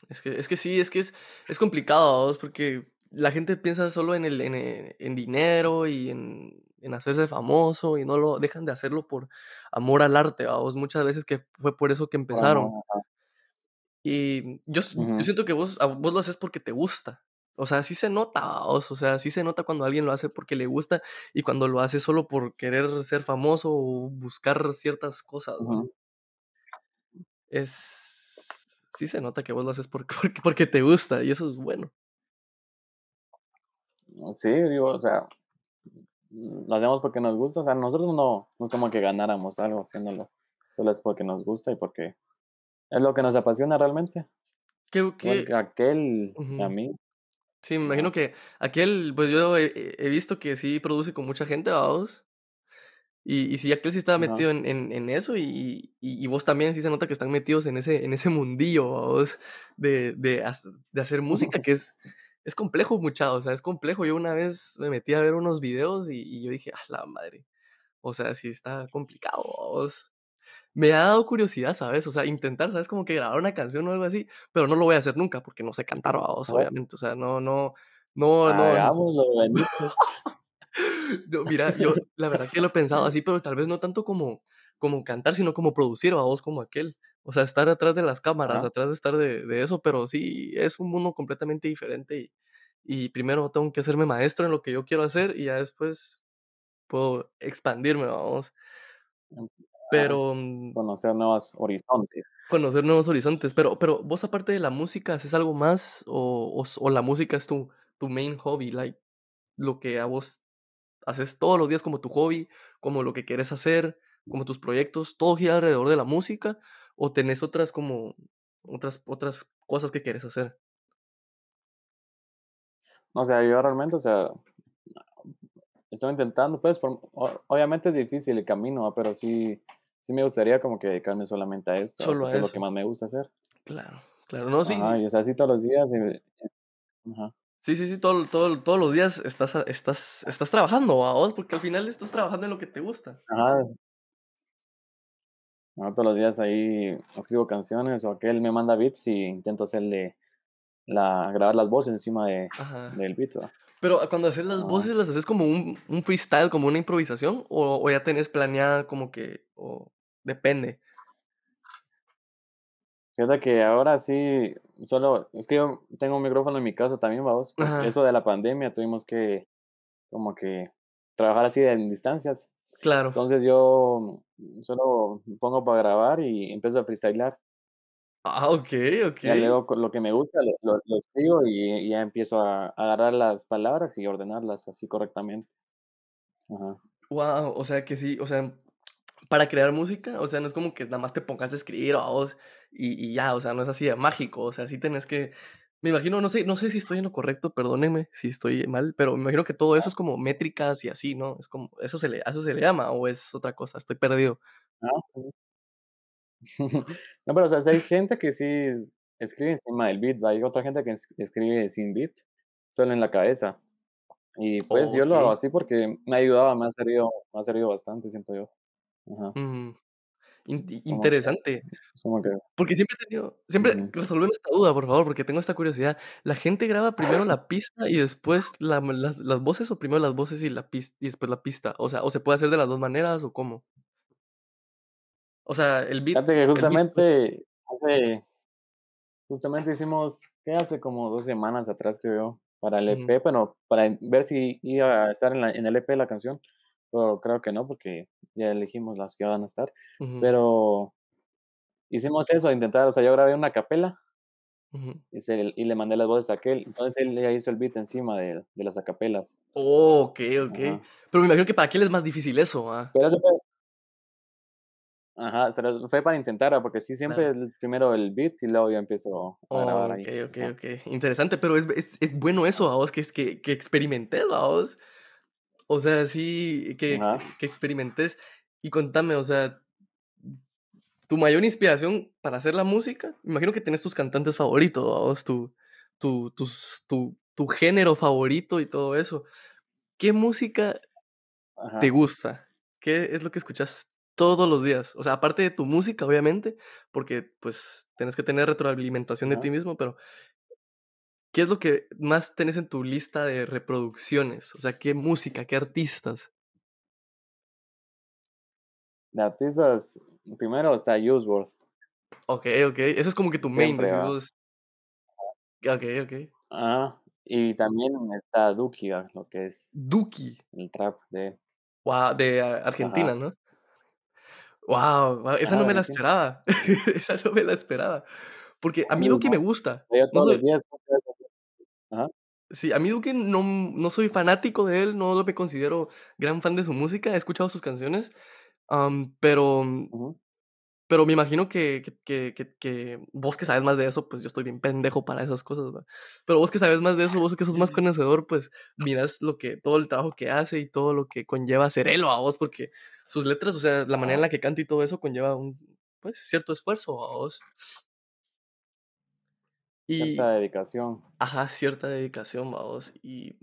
es que es que sí, es que es es complicado, ¿vaos? Porque la gente piensa solo en el en, en dinero y en en hacerse famoso, y no lo dejan de hacerlo por amor al arte, ¿vaos? Muchas veces que fue por eso que empezaron. Y yo siento que vos a vos lo haces porque te gusta. O sea, sí se nota, ¿vaos? O sea, sí se nota cuando alguien lo hace porque le gusta, y cuando lo hace solo por querer ser famoso o buscar ciertas cosas. Es sí se nota que vos lo haces por [LAUGHS] porque porque te gusta, y eso es bueno. Sí, digo, o sea, lo hacemos porque nos gusta, o sea, nosotros no no es como que ganáramos algo haciéndolo, solo es porque nos gusta y porque es lo que nos apasiona realmente, ¿Qué igual qué? que aquel, a Ujú. mí, Sí, me imagino que aquel, pues, yo he he visto que sí produce con mucha gente, ¿va vos? Y y sí, aquel sí estaba metido en en en eso, y y y vos también sí se nota que están metidos en ese en ese mundillo, ¿va vos? De de de hacer [LAUGHS] música, que es es complejo, mucha, o sea, es complejo. Yo una vez me metí a ver unos videos y y yo dije: "A la madre", o sea, sí está complicado, ¿va vos? me ha dado curiosidad, ¿sabes? O sea, intentar, ¿sabes? Como que grabar una canción o algo así, pero no lo voy a hacer nunca porque no sé cantar, ¿no? obviamente. O sea, no, no, no, no. Hagámoslo. [LAUGHS] No, mira, yo la verdad que lo he pensado así, pero tal vez no tanto como, como cantar, sino como producir, a vos como aquel. O sea, estar atrás de las cámaras, Ajá. atrás de estar de, de eso, pero sí es un mundo completamente diferente y, y primero tengo que hacerme maestro en lo que yo quiero hacer y ya después puedo expandirme, vamos. Pero mm, conocer nuevos horizontes. conocer nuevos horizontes. Pero, pero vos aparte de la música, ¿haces algo más o, o, o la música es tu, tu main hobby, like lo que a vos haces todos los días como tu hobby, como lo que quieres hacer, como tus proyectos, todo gira alrededor de la música o tenés otras como otras otras cosas que quieres hacer? No, o sea, yo realmente, o sea, estoy intentando, pues, por obviamente es difícil el camino. Pero sí sí me gustaría como que dedicarme solamente a esto. Solo a es lo que más me gusta hacer. Claro, claro. No, sí, Ajá, sí. y o sea, así todos los días, y ajá. Sí, sí, sí, todo todo todos los días estás estás estás trabajando, ¿va vos? Porque al final estás trabajando en lo que te gusta. Ajá, no, todos los días ahí escribo canciones o aquel me manda beats y intento hacerle la grabar las voces encima de del beat, ¿va? Pero, ah, cuando haces las voces, ¿las haces como un un freestyle, como una improvisación, o o ya tenés planeada como que o depende? Fíjate que ahora sí, solo es que yo tengo un micrófono en mi casa también, vamos, Ajá, eso de la pandemia tuvimos que como que trabajar así en distancias. Claro. Entonces yo solo me pongo para grabar y empiezo a freestylear. Ah, okey, Ya okey. luego lo que me gusta lo lo lo escribo y y ya empiezo a agarrar las palabras y ordenarlas así correctamente. Ajá. Guau, o sea que sí, o sea, para crear música, o sea, no es como que nada más te pongas a escribir, a vos y y ya, o sea, no es así de mágico, o sea, sí tenés que me imagino, no sé no sé si estoy en lo correcto, perdónenme si estoy mal, pero me imagino que todo eso es como métricas y así, ¿no? Es como, ¿eso se le eso se le llama o es otra cosa? Estoy perdido. Ajá. [LAUGHS] No, pero, o sea, hay gente que sí escribe encima del beat. Hay otra gente que es escribe sin beat, solo en la cabeza. Y, pues, yo lo hago así porque me ha ayudado, me ha servido me ha servido bastante, siento yo. Ajá, Mm, in interesante. que Porque siempre he tenido siempre ujú. resolveme esta duda, por favor, porque tengo esta curiosidad. ¿La gente graba primero la pista y después la las las voces, o primero las voces y la pis y después la pista? O sea, ¿o se puede hacer de las 2 maneras, o cómo? O sea, el beat Fíjate que el beat, pues justamente hace justamente hicimos, ¿qué? Hace como 2 semanas atrás, creo yo, para el EP, bueno, para ver si iba a estar en la en el EP la canción, pero creo que no, porque ya elegimos las que van a estar. ujú, Pero hicimos eso, intentar, o sea, yo grabé una acapela ujú. y se y le mandé las voces a aquel, entonces él ya hizo el beat encima de de las acapelas. Oh, okey. Ajá. Pero me imagino que para aquel es más difícil eso, ¿ah? Pero eso fue ajá, pero fue para intentar, ah, porque sí, siempre Claro. el primero el beat y luego ya empiezo a grabar ahí. Okey, okey, Ajá, okey. Interesante, pero es es es bueno eso, ¿a vos? Que es que que experimentes, ¿a vos? O sea, sí, que ajá, que experimentes. Y contame, o sea, tu mayor inspiración para hacer la música, imagino que tienes tus cantantes favoritos. Tu tu tus tu tu género favorito y todo eso. ¿Qué música te gusta? ¿Qué es lo que escuchas todos los días? O sea, aparte de tu música, obviamente, porque, pues, tienes que tener retroalimentación de ti mismo, pero ¿qué es lo que más tenés en tu lista de reproducciones? O sea, ¿qué música, qué artistas? De artistas, primero está WRLD, Okey, okey. Ese es como que tu main, siempre va. vos. Okey, okey. Ajá, y también está Duki, ah, lo que es Duki, el trap de guau, de A Argentina, Ajá, ¿no? Guau, esa no me la esperaba. [LAUGHS] Esa no me la esperaba. Porque a mí Duki me no, gusta. yo No todos los días eso. Ajá, sí, a mí Duki no no soy fanático de él, no me considero gran fan de su música, he escuchado sus canciones, am, pero ujú, Pero me imagino que que que que que vos que sabes más de eso, pues, yo estoy bien pendejo para esas cosas, ¿va? Pero vos que sabes más de eso, vos que sos más [LAUGHS] conocedor, pues, miras lo que todo el trabajo que hace y todo lo que conlleva ser él, vos Porque sus letras, o sea, la manera en ajá, la que canta y todo eso conlleva un, pues, cierto esfuerzo, vos cierta dedicación. ajá, cierta dedicación, vos Y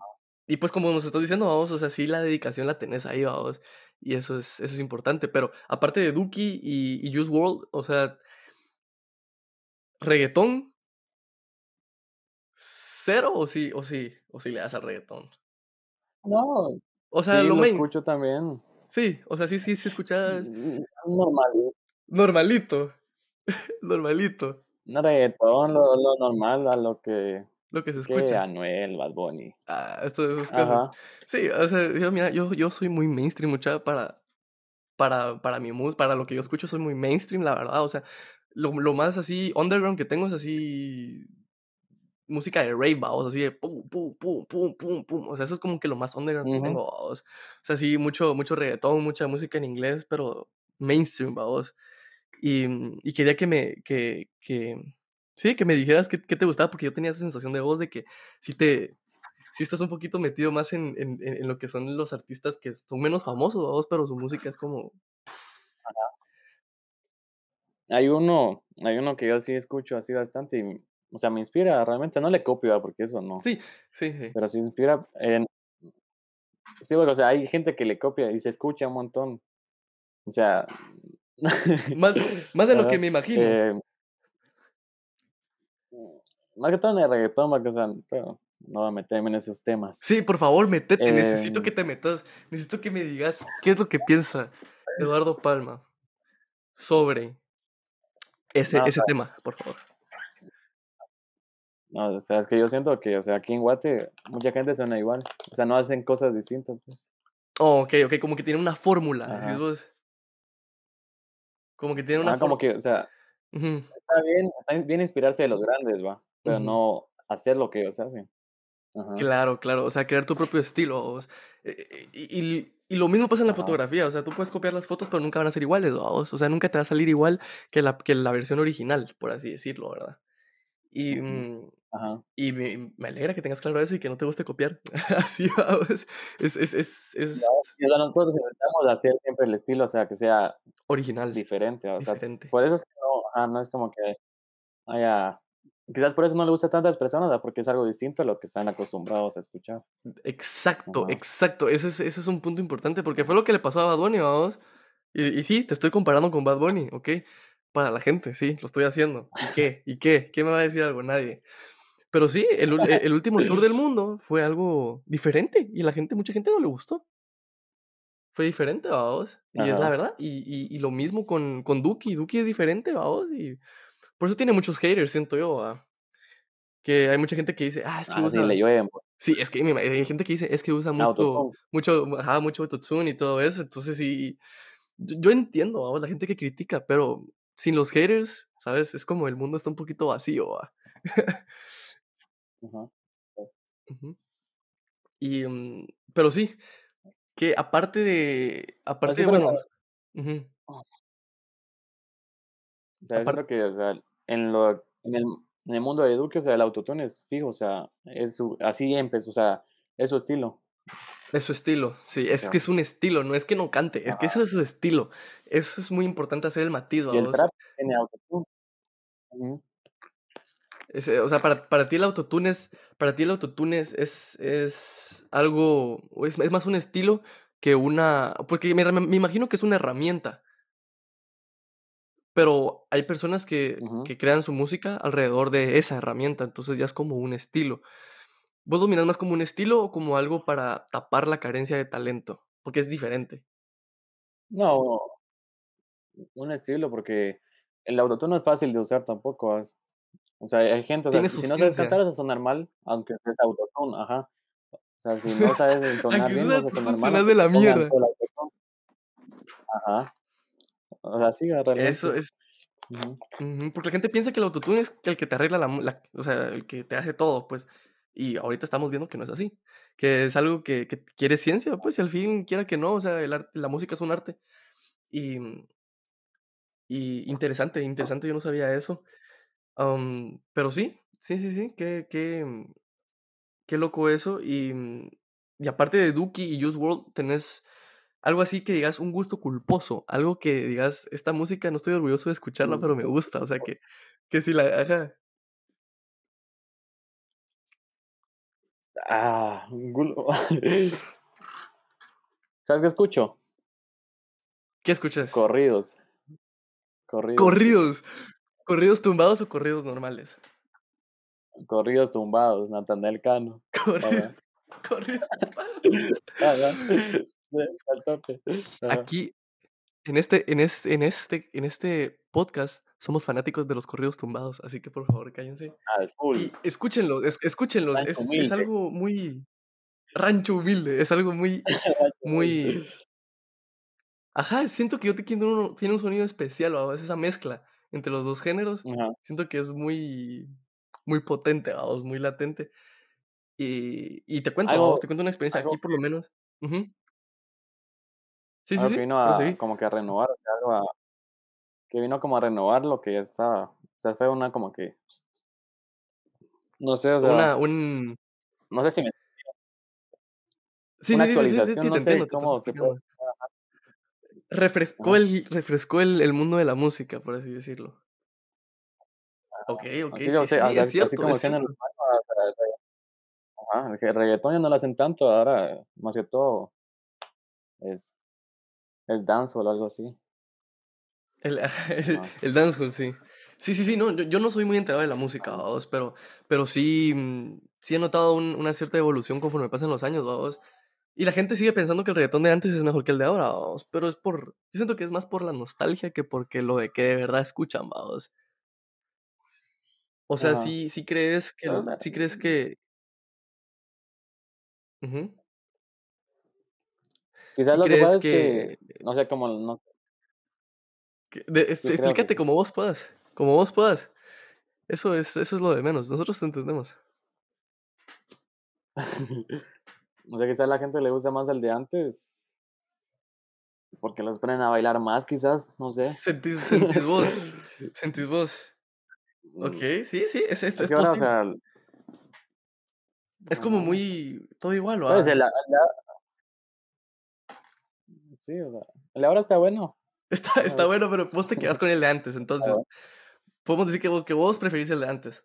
y, pues, como nos estás diciendo, vos o sea, sí, la dedicación la tenés ahí, vos y eso es eso es importante, pero aparte de Duki y y Juice WRLD, o sea ¿reguetón? ¿Cero o sí o sí o sí le das al reguetón? No, O sea, sí, lo lo main. escucho también. Sí, o sea, sí sí sí escuchas Mm, normal. Normalito, [LAUGHS] normalito. No reguetón, lo lo normal, a lo que Lo que se que escucha. Anuel, Bad Bunny. Ah, esto de esas cosas. Ajá. Sí, o sea, yo mira, yo yo soy muy mainstream, mucha, para para para mi mus para lo que yo escucho soy muy mainstream, la verdad, o sea, lo lo más así underground que tengo es así música de rave, ¿vaos? Así de pum, pum, pum, pum, pum, pum. O sea, eso es como que lo más underground que Ujú. tengo, ¿vaos? O sea, sí, mucho mucho reguetón, mucha música en inglés, pero mainstream, ¿vaos? Y, mm, y quería que me que que sí, que me dijeras qué te gustaba, porque yo tenía esa sensación de voz de que sí te sí estás un poquito metido más en en en lo que son los artistas que son menos famosos, ¿vaos? Pero su música es como. Hay uno hay uno que yo sí escucho así bastante y, o sea, me inspira realmente, no le copio. Porque eso no, Sí, sí, sí. pero sí inspira en sí, bueno, o sea, hay gente que le copia y se escucha un montón. O sea, [LAUGHS] Más más de lo que me imagino. eh mm, más que todo en el reguetón, porque, o sea, pero no voy a meterme en esos temas. Sí, por favor, métete, necesito que Em te metas, necesito que me digas qué es lo que piensa Eduardo Palma sobre ese No, o ese sea tema, por favor. No, o sea, es que yo siento que, o sea, aquí en Guate mucha gente suena igual, o sea, no hacen cosas distintas, pues. Okey, okey, como que tiene una fórmula. Como que tiene una Ajá, como que, o sea, está bien está bien inspirarse de los grandes, ¿va? Pero no hacer lo que ellos hacen. Ajá. Claro, claro, o sea, crear tu propio estilo, ¿vaos? Eh, y y y lo mismo pasa en la Ajá. fotografía, o sea, tú puedes copiar las fotos, pero nunca van a ser iguales, ¿vaos? O sea, nunca te va a salir igual que la que la versión original, por así decirlo, ¿verdad? Y, Ajá. y me me alegra que tengas claro eso y que no te guste copiar. [LAUGHS] Así, ¿vaos? Es es es es No, sí, o sea, nosotros intentamos hacer siempre el estilo, o sea, que sea original, diferente, o sea, diferente. por eso es que no no es como que haya quizás por eso no le gusta a tantas personas, ¿verdad? Porque es algo distinto a lo que están acostumbrados a escuchar. Exacto, Ajá. exacto, ese es ese es un punto importante, porque fue lo que le pasó a Bad Bunny, ¿vaos? Y y sí, te estoy comparando con Bad Bunny, ¿okey? Para la gente, sí, lo estoy haciendo, ¿y qué? ¿Y qué? ¿Quién me va a decir algo? Nadie. Pero sí, el ul [LAUGHS] el último tour del mundo fue algo diferente, y la gente mucha gente no le gustó. Fue diferente, ¿vaos? Y es la Ajá. verdad, y y y lo mismo con con Duki, Duki es diferente, ¿vaos? Y por eso tiene muchos haters, siento yo, ¿va? Que hay mucha gente que dice: "Ah, es que Ah, sí, usa" le llueven, pues. sí, es que hay gente que dice: "Es que usa mucho mucho ajá, mucho autotune y todo eso". Entonces sí, yo yo entiendo, ¿vaos? La gente que critica, pero sin los haters, ¿sabes? Es como el mundo está un poquito vacío, ¿va? [LAUGHS] Ajá. Ujú. Y, mm, pero sí, que aparte de aparte Así de, bueno ujú. O sea, yo Apar siento que, o sea, en lo en el en el mundo de Duki, o sea, el autotune es fijo, o sea, es su así empezó, o sea, es su estilo. Es su estilo, sí, es que es un estilo, no es que no cante, es que eso es su estilo. Eso es muy importante hacer el matiz, Y el trap tiene autotune. Ese, o sea, para para ti el autotune es para ti el autotune es es es algo, es es más un estilo que una porque me me imagino que es una herramienta. Pero hay personas que que crean su música alrededor de esa herramienta, entonces ya es como un estilo. ¿Vos lo miras más como un estilo o como algo para tapar la carencia de talento? Porque es diferente. No. Un estilo, porque el autotune no es fácil de usar tampoco. O sea, hay gente, o sea, si no sabes cantar vas a sonar mal, aunque es autotune, ajá. O sea, si no sabes [LAUGHS] entonar bien, vas a sonar mal de la mierda. Ajá. O sea, sí, Eso realmente. es Ujú. ujú, porque la gente piensa que el autotune es el que te arregla la o sea, el que te hace todo, pues, y ahorita estamos viendo que no es así, que es algo que que quiere ciencia, pues, y al fin, quiera que no, o sea, el arte la música es un arte. Y, y interesante, interesante, yo no sabía eso. Pero sí, sí, sí, sí, qué qué, qué loco eso. Y, mm, y aparte de Duki y Juice WRLD, ¿tenés algo así que digas un gusto culposo? Algo que digas: "Esta música no estoy orgulloso de escucharla, pero me gusta", o sea, que que si la ajá. Ah, [LAUGHS] ¿Sabes qué escucho? ¿Qué escuchas? Corridos. Corridos. Corridos. ¿Corridos tumbados o corridos normales? Corridos tumbados, Natanael Cano. Corridos. [LAUGHS] Corridos tumbados. [LAUGHS] Aquí, en este, en este, en este, en este podcast, somos fanáticos de los corridos tumbados, así que por favor, cállense. Al full. Y escúchenlos, es- escúchenlos. Es, es algo muy rancho humilde, es algo muy, [LAUGHS] muy. Ajá, siento que yo te un, tiene un sonido especial, vamos, esa mezcla entre los dos géneros. Siento que es muy, muy potente, vamos, muy latente. Y, y te cuento, Algo- vamos, te cuento una experiencia algo aquí por lo menos. Sí, sí, sí, vino a, como que a renovar, o sea, algo a- que vino como a renovar lo que ya estaba. O sea, fue una como que. No sé, o sea, Una, un... no sé si me. Sí, una sí, sí, sí, sí, sí, actualización, te no entiendo, cómo se puede-. Refrescó, el, refrescó el, el mundo de la música, por así decirlo. Ok, ok, sí, es cierto, es Ajá, el reggaetón ya no lo hacen tanto, ahora más que todo es el dancehall o algo así. El, [LAUGHS] el, el dancehall, sí. Sí, sí, sí, no, yo, yo no soy muy enterado de la música, vamos, pero, pero sí, mm, sí he notado un- una cierta evolución conforme pasan los años, vamos. Y la gente sigue pensando que el reggaetón de antes es mejor que el de ahora, vamos, pero es por, yo siento que es más por la nostalgia que porque lo de que de verdad escuchan, vamos. O sea, Ajá. sí, sí crees que, me- sí crees que... Ujú. Quizás Sí lo que crees pasa es que... que, no sé, como, no sé, que- de- es- que explícate como vos puedas, como vos puedas. Eso es, eso es lo de menos, nosotros te entendemos. [LAUGHS] no sé, quizás a la gente le gusta más el de antes, porque los ponen a bailar más, quizás, no sé. Sentís, [LAUGHS] sentís vos, sentís vos. Mm, Ok, sí, sí, es, es, Es es que ahora, o posible. sea, es como muy, todo igual, Pues ¿va? el, el de- sí, o sea, el de ahora está bueno. Está, está bueno, pero vos te quedas [LAUGHS] con el de antes, entonces. Podemos decir que que vos preferís el de antes.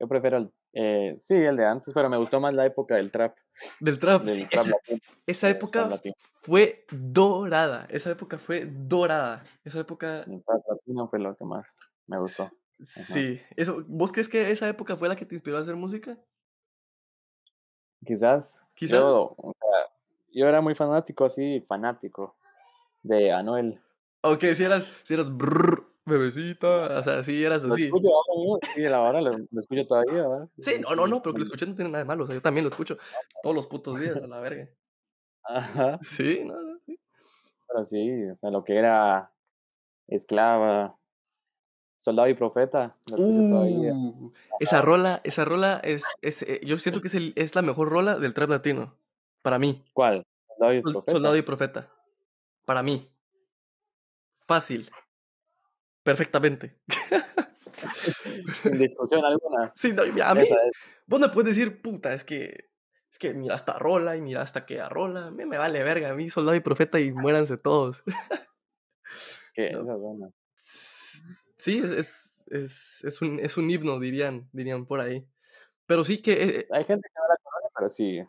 Yo prefiero el, eh, sí, el de antes, pero me gustó más la época del trap, Del trap, del sí, trap esa, latino. esa época fue dorada. Esa época fue dorada. Esa época, El trap latino fue lo que más me gustó. sí. Eso, ¿Vos crees que esa época fue la que te inspiró a hacer música? Quizás, Quizás. Yo, o sea, yo era muy fanático, así, fanático de Anuel. Ok, si eras, si eras brrr, bebecita, o sea, sí eras Lo así. escucho ahora mismo, sí, ahora lo, lo escucho todavía, ¿verdad? Sí, no, no, no, pero que lo escuché no tiene nada de malo. O sea, yo también lo escucho todos los putos días, a la verga. Ajá, Sí, no, no, sí. pero sí, o sea, lo que era esclava, soldado y profeta, lo escucho todavía. Uh, esa rola, esa rola es, es eh, yo siento que es, el- es la mejor rola del trap latino. Para mí. ¿Cuál? Soldado y profeta. Soldado y profeta. Para mí. Fácil. Perfectamente. Sin discusión alguna. [LAUGHS] Sí, no, a mí, vos me puedes decir, puta, es que, es que mira esta rola y mira hasta que rola. A mí me vale verga, a mí soldado y profeta y muéranse todos. [LAUGHS] Que No. esa es buena. Sí, es, es, es, es un, es un himno, dirían, dirían por ahí. Pero sí que, eh, eh, Hay gente que no la conoce, pero sí.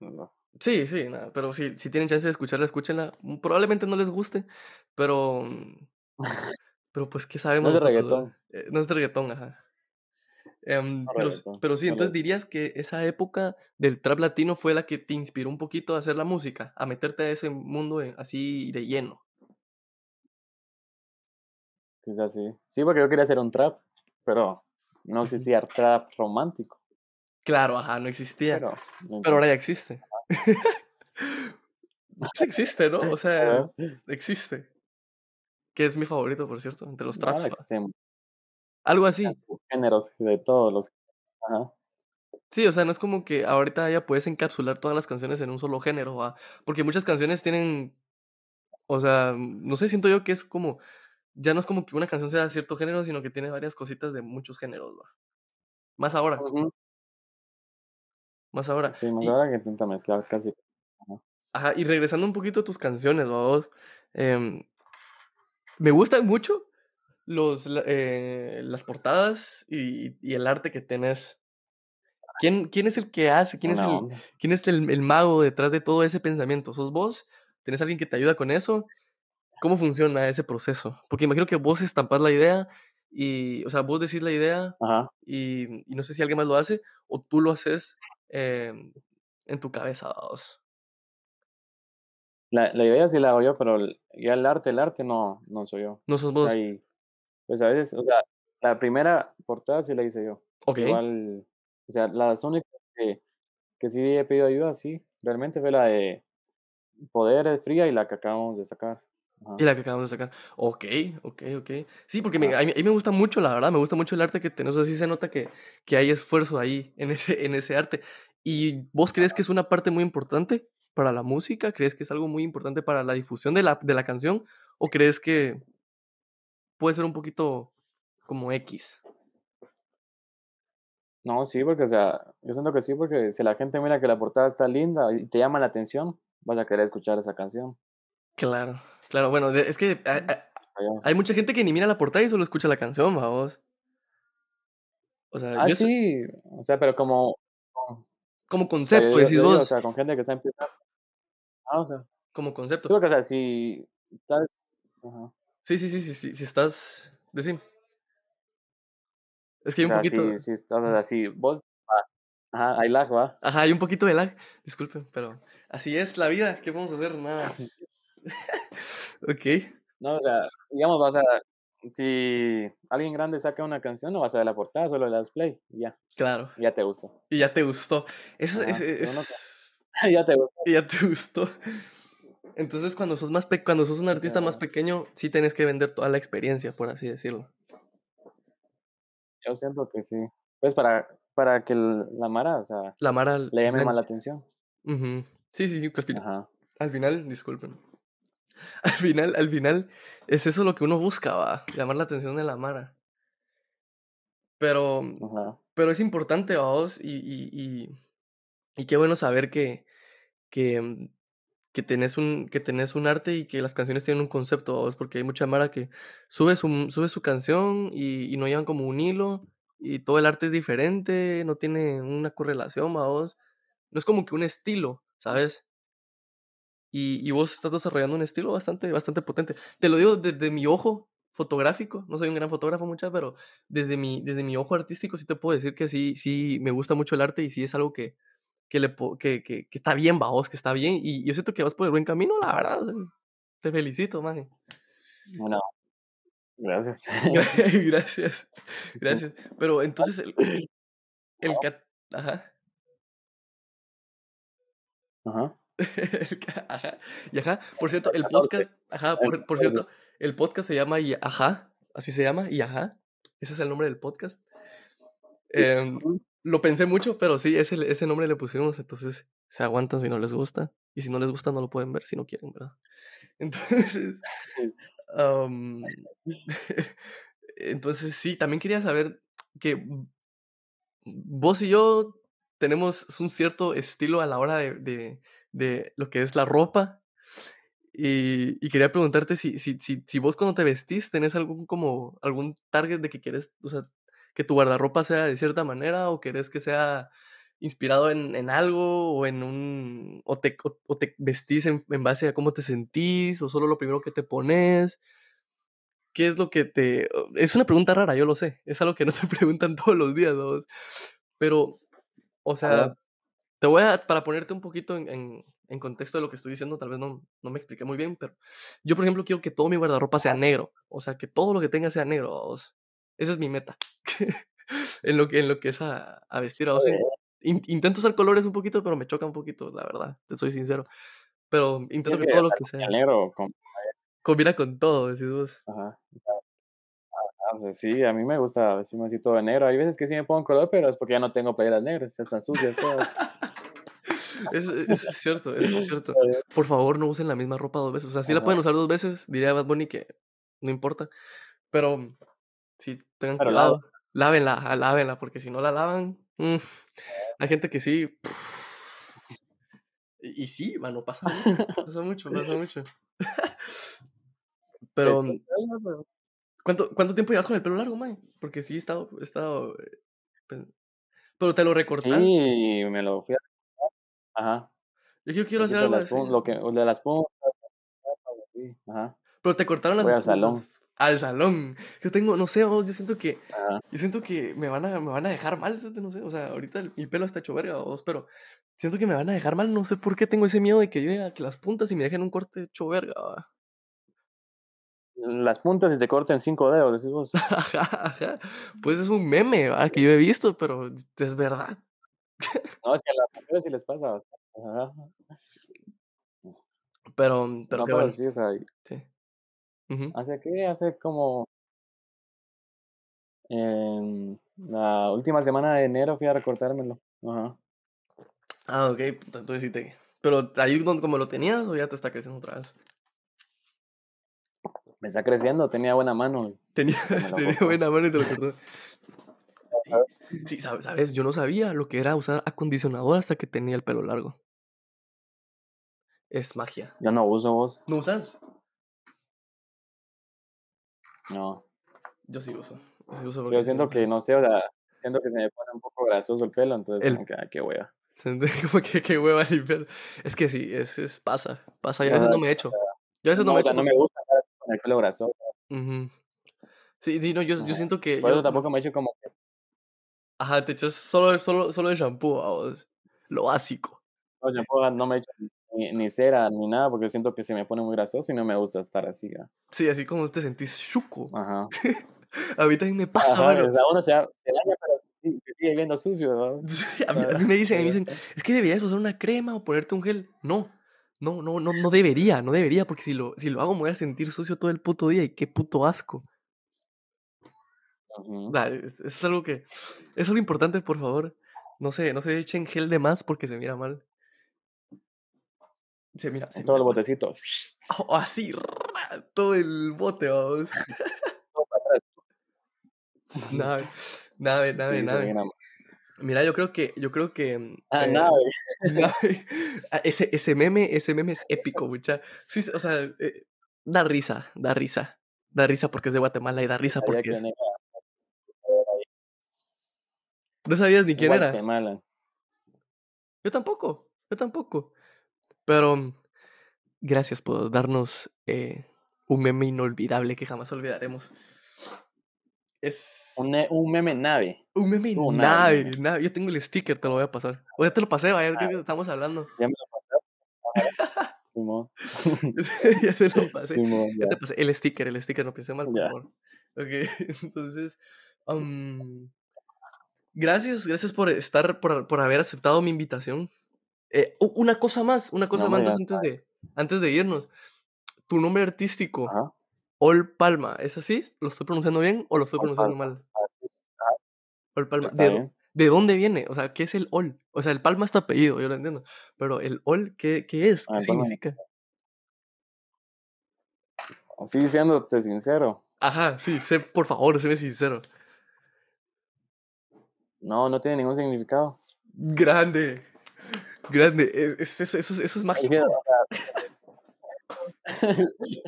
no. sí, sí, nada, pero sí, si tienen chance de escucharla, escúchenla. Probablemente no les guste, pero, mm, [LAUGHS] pero pues, ¿qué sabemos No es de reggaetón. Eh, no es de reggaetón, ajá. Em, No pero, s- reggaetón, pero sí, no entonces dirías que esa época del trap latino fue la que te inspiró un poquito a hacer la música, a meterte a ese mundo eh, así de lleno. Quizás sí. Sí, porque yo quería hacer un trap, pero no existía trap romántico. Claro, ajá, no existía, Pero, no pero ahora ya existe. [LAUGHS] Existe, ¿no? O [LAUGHS] sea, existe. Que es mi favorito, por cierto, entre los traps. Algo así. géneros de todos los. Ajá. Sí, o sea, no es como que ahorita ya puedes encapsular todas las canciones en un solo género, ¿va? Porque muchas canciones tienen, o sea, no sé, siento yo que es como, ya no es como que una canción sea de cierto género, sino que tiene varias cositas de muchos géneros, ¿va? Más ahora, más ahora. Sí, más Y, ahora que intenta mezclar casi. Ajá. y regresando un poquito a tus canciones, ¿va vos? Em, me gustan mucho los, eh, las portadas y, y el arte que tenés. ¿Quién, ¿Quién es el que hace? ¿Quién es el. ¿Quién es el, el mago detrás de todo ese pensamiento? ¿Sos vos? ¿Tenés alguien que te ayuda con eso? ¿Cómo funciona ese proceso? Porque imagino que vos estampas la idea y, o sea, vos decís la idea y, y no sé si alguien más lo hace o tú lo haces em, en tu cabeza, vamos. La la idea sí la hago yo, pero ya el arte, el arte no no soy yo. No sos vos. Ahí, pues, a veces, o sea, la primera portada sí la hice yo. Ok. Igual, o sea, las únicas que que sí he pedido ayuda, sí, realmente fue la de Poder, Fría y la que acabamos de sacar. Y la que acabamos de sacar. Okey, okey, okey. Sí, porque me a mí a mí me gusta mucho, la verdad, me gusta mucho el arte que tenés, o sea, sí se nota que que hay esfuerzo ahí en ese en ese arte. ¿Y vos crees que es una parte muy importante para la música? ¿Crees que es algo muy importante para la difusión de la de la canción? ¿O crees que puede ser un poquito como equis? No, sí, porque, o sea, yo siento que sí, porque si la gente mira que la portada está linda y te llama la atención, vas a querer escuchar esa canción. Claro, claro, bueno, es que hay mucha gente que ni mira la portada y solo escucha la canción, vamos. O sea, Ah, yo sí, o sea, pero como como yo concepto, decís yo digo, o vos, sea, con gente que está empezando ah, o sea, como concepto. creo que, o sea, si estás ajá, Sí, sí, sí, sí, sí, si estás decime. Es que hay o un sea, poquito si si estás, o sea, si vos ah, ajá, hay lag, ¿va? ajá, hay un poquito de lag, disculpen, pero así es la vida, ¿qué podemos hacer? Nada. [LAUGHS] [LAUGHS] Okey, No, o sea, digamos, o sea, si alguien grande saca una canción, no vas a ver la portada, solo le das play y ya, claro, ya te gustó. y ya te gustó. Eso Ajá, ese pero uno que es [LAUGHS] ya te gustó, ya te gustó. Entonces, cuando sos más pe cuando sos un o artista más pequeño, sí tenés que vender toda la experiencia, por así decirlo. yo siento que sí. Pues para para que la mara, o sea, La mara le llame más la atención. Ujú. Sí, sí, sí, que al final Ajá, al final disculpen, [LAUGHS] al final al final es eso lo que uno busca, va, llamar la atención de la mara. Pero ajá, pero es importante, vaos, y y y y qué bueno saber que que, mm, que tenés un que tenés un arte y que las canciones tienen un concepto, vaos, porque hay mucha mara que sube su m sube su canción y y no llevan como un hilo, y todo el arte es diferente, no tiene una correlación, vaos. No es como que un estilo, ¿sabes? Y y vos estás desarrollando un estilo bastante bastante potente. Te lo digo desde mi ojo fotográfico, no soy un gran fotógrafo, mucha, pero desde mi desde mi ojo artístico sí te puedo decir que sí sí me gusta mucho el arte y sí es algo que que le po que que que está bien, vaos, que está bien, y yo siento que vas por el buen camino, la verdad, o sea, te felicito, maje. bueno, gracias. Gra [LAUGHS] gracias, [LAUGHS] Sí, gracias. Pero entonces el el cat ajá. ajá, [LAUGHS] El ca ajá, y ajá, por cierto, el el 14, podcast ajá, por por 14. cierto, el podcast se llama Y Ajá, así se llama, Y Ajá, ese es el nombre del podcast. Em. Lo pensé mucho, pero sí, ese ese nombre le pusimos, entonces se aguantan si no les gusta, y si no les gusta, no lo pueden ver si no quieren, ¿verdad? [LAUGHS] Entonces, [LAUGHS] entonces sí, también quería saber que v vos y yo tenemos un cierto estilo a la hora de de de lo que es la ropa, Y y quería preguntarte si si si si vos cuando te vestís tenés algún como algún target de que quieres, o sea, que tu guardarropa sea de cierta manera, o querés que sea inspirado en en algo, o en un o te o o te vestís en en base a cómo te sentís, o solo lo primero que te pones. ¿Qué es lo que te? es una pregunta rara, yo lo sé, es algo que no te [LAUGHS] preguntan todos los días, ¿vamos? Pero, o sea, te voy a para ponerte un poquito en en en contexto de lo que estoy diciendo, tal vez no no me expliqué muy bien, pero yo, por ejemplo, quiero que todo mi guardarropa sea negro, o sea, que todo lo que tenga sea negro. Esa es mi meta. [LAUGHS] En lo que en lo que es a a vestir, está vamos, in intento usar colores un poquito, pero me choca un poquito, la verdad, te soy sincero. Pero intento que que todo lo que sea negro con combina con todo, decís vos. ajá. Ah, sea, sí, a mí me gusta vestirme así todo de negro. Hay veces que sí me pongo color, pero es porque ya no tengo playeras negras, ya están sucias todas. [LAUGHS] Eso eso es cierto, eso es cierto. [LAUGHS] Por favor, no usen la misma ropa 2 veces. O sea, sí la Ajá, pueden usar 2 veces, diría Bad Bunny que no importa, pero sí, tengan pero cuidado. Lávenla, lávenla, porque si no la lavan, mm, hay gente que sí. Y y sí, mano, pasa mucho, [LAUGHS] pasa mucho, pasa mucho. [LAUGHS] Pues, Pero, ¿cuánto cuánto tiempo llevas con el pelo largo, mae? Porque sí he estado he estado, eh, ¿pero te lo recortás? sí, me lo fui a ajá, Yo yo quiero hacer algo así. lo que de las puntas, ajá. Pero te cortaron las Voy al salón. Al salón. Yo tengo, no sé, vos, yo siento que, Ajá. yo siento que me van a, me van a dejar mal, no sé, o sea, ahorita el- mi pelo está hecho verga, vos, pero siento que me van a dejar mal, no sé por qué tengo ese miedo de que yo a que las puntas y me dejen un corte hecho verga, va. Las puntas y te corten cinco dedos, decís vos. [LAUGHS] Ajá, ajá. Pues es un meme, va, que yo he visto, pero es verdad. No, es que a las mujeres sí les pasa. Ajá. Pero, pero No, qué pero bueno, sí, o sea, sí. Ujú. ¿hace qué? Hace como en la última semana de enero fui a recortármelo. Ajá. Ah, ok, puta, entonces sí te... Pero ahí donde como lo tenías o ya te está creciendo otra vez. Me está creciendo, tenía buena mano. Tenía, me [LAUGHS] lo tenía cortó. buena mano y te lo cortó. [LAUGHS] Sí, sí, sabes, sabes, yo no sabía lo que era usar acondicionador hasta que tenía el pelo largo. Es magia. Yo no uso vos. ¿No usas? No. Yo sí uso. Yo sí uso Yo siento que, no sé, o sea, siento que se me pone un poco grasoso el pelo, entonces El- como que, ay, qué wea. [LAUGHS] Como que qué hueva limpiar. Es que sí, es, es pasa. Pasa. Yo a veces no me echo. Yo a veces no, No, me o sea, echo. no me gusta con el pelo grasoso. Ujú. Sí, sí, no, yo, yo siento que. Por yo- eso tampoco me echo como que, Ajá, te echas solo, solo, solo el shampoo, vamos. Lo básico. no, yo no me echo ni, ni cera ni nada porque siento que se me pone muy grasoso y no me gusta estar así. Sí, así como te sentís chuco. Ajá. [LAUGHS] A mí también me pasa, Ajá, mano. o sea, uno se, da- se daña, pero sí, sigue viendo sucio, ¿no? [LAUGHS] Sí, a, mí, a mí me dicen, a mí me dicen, es que deberías usar una crema o ponerte un gel. No, no, no, no, no debería, no debería, porque si lo, si lo hago me voy a sentir sucio todo el puto día y qué puto asco. Ujú. O sea, es, es algo que, es algo importante, por favor. No sé, no se echen gel de más porque se mira mal. Se mira, se Todo el mira mal. botecito. Oh, así, todo el bote, vamos. [LAUGHS] [LAUGHS] Nave, nave, nave, Sí, nave. Mira, yo creo que, yo creo que. Ah, eh, nada, nave- [LAUGHS] ah, ese, ese meme, ese meme es épico, mucha. Sí, o sea, eh, da risa, da risa. Da risa porque es de Guatemala y da risa porque es. era. No sabías ni quién era. Guatemala. Yo tampoco, yo tampoco. Pero gracias por darnos eh, un meme inolvidable que jamás olvidaremos. Es Un, un meme nave. un meme uh, nave, nave. nave. Yo tengo el sticker, te lo voy a pasar. O ya te lo pasé, vaya, creo que estamos hablando. Ya me lo. [LAUGHS] [LAUGHS] Simón. ya te lo pasé. Simón, Ya ya. te pasé el sticker, el sticker, no pensé mal, por Ya. favor. Ok, [LAUGHS] entonces, am, gracias, gracias por estar, por, por haber aceptado mi invitación. Eh, una cosa más, una cosa No, más antes, de, antes de irnos. Tu nombre artístico, Ajá. Ol Palma, ¿es así? ¿Lo estoy pronunciando bien o lo estoy Ol pronunciando Palma. mal? Ol Palma. está ¿De, dó- bien. ¿De dónde viene? O sea, ¿qué es el Ol? O sea, el Palma es tu apellido, yo lo entiendo. Pero el Ol, ¿qué, qué es? ¿Qué Ah, significa? Así siéndote sincero. Ajá, sí, sé, por favor, séme sincero. No, no tiene ningún significado. Grande. Grande. Es, es- eso, eso, es- eso es Es mágico.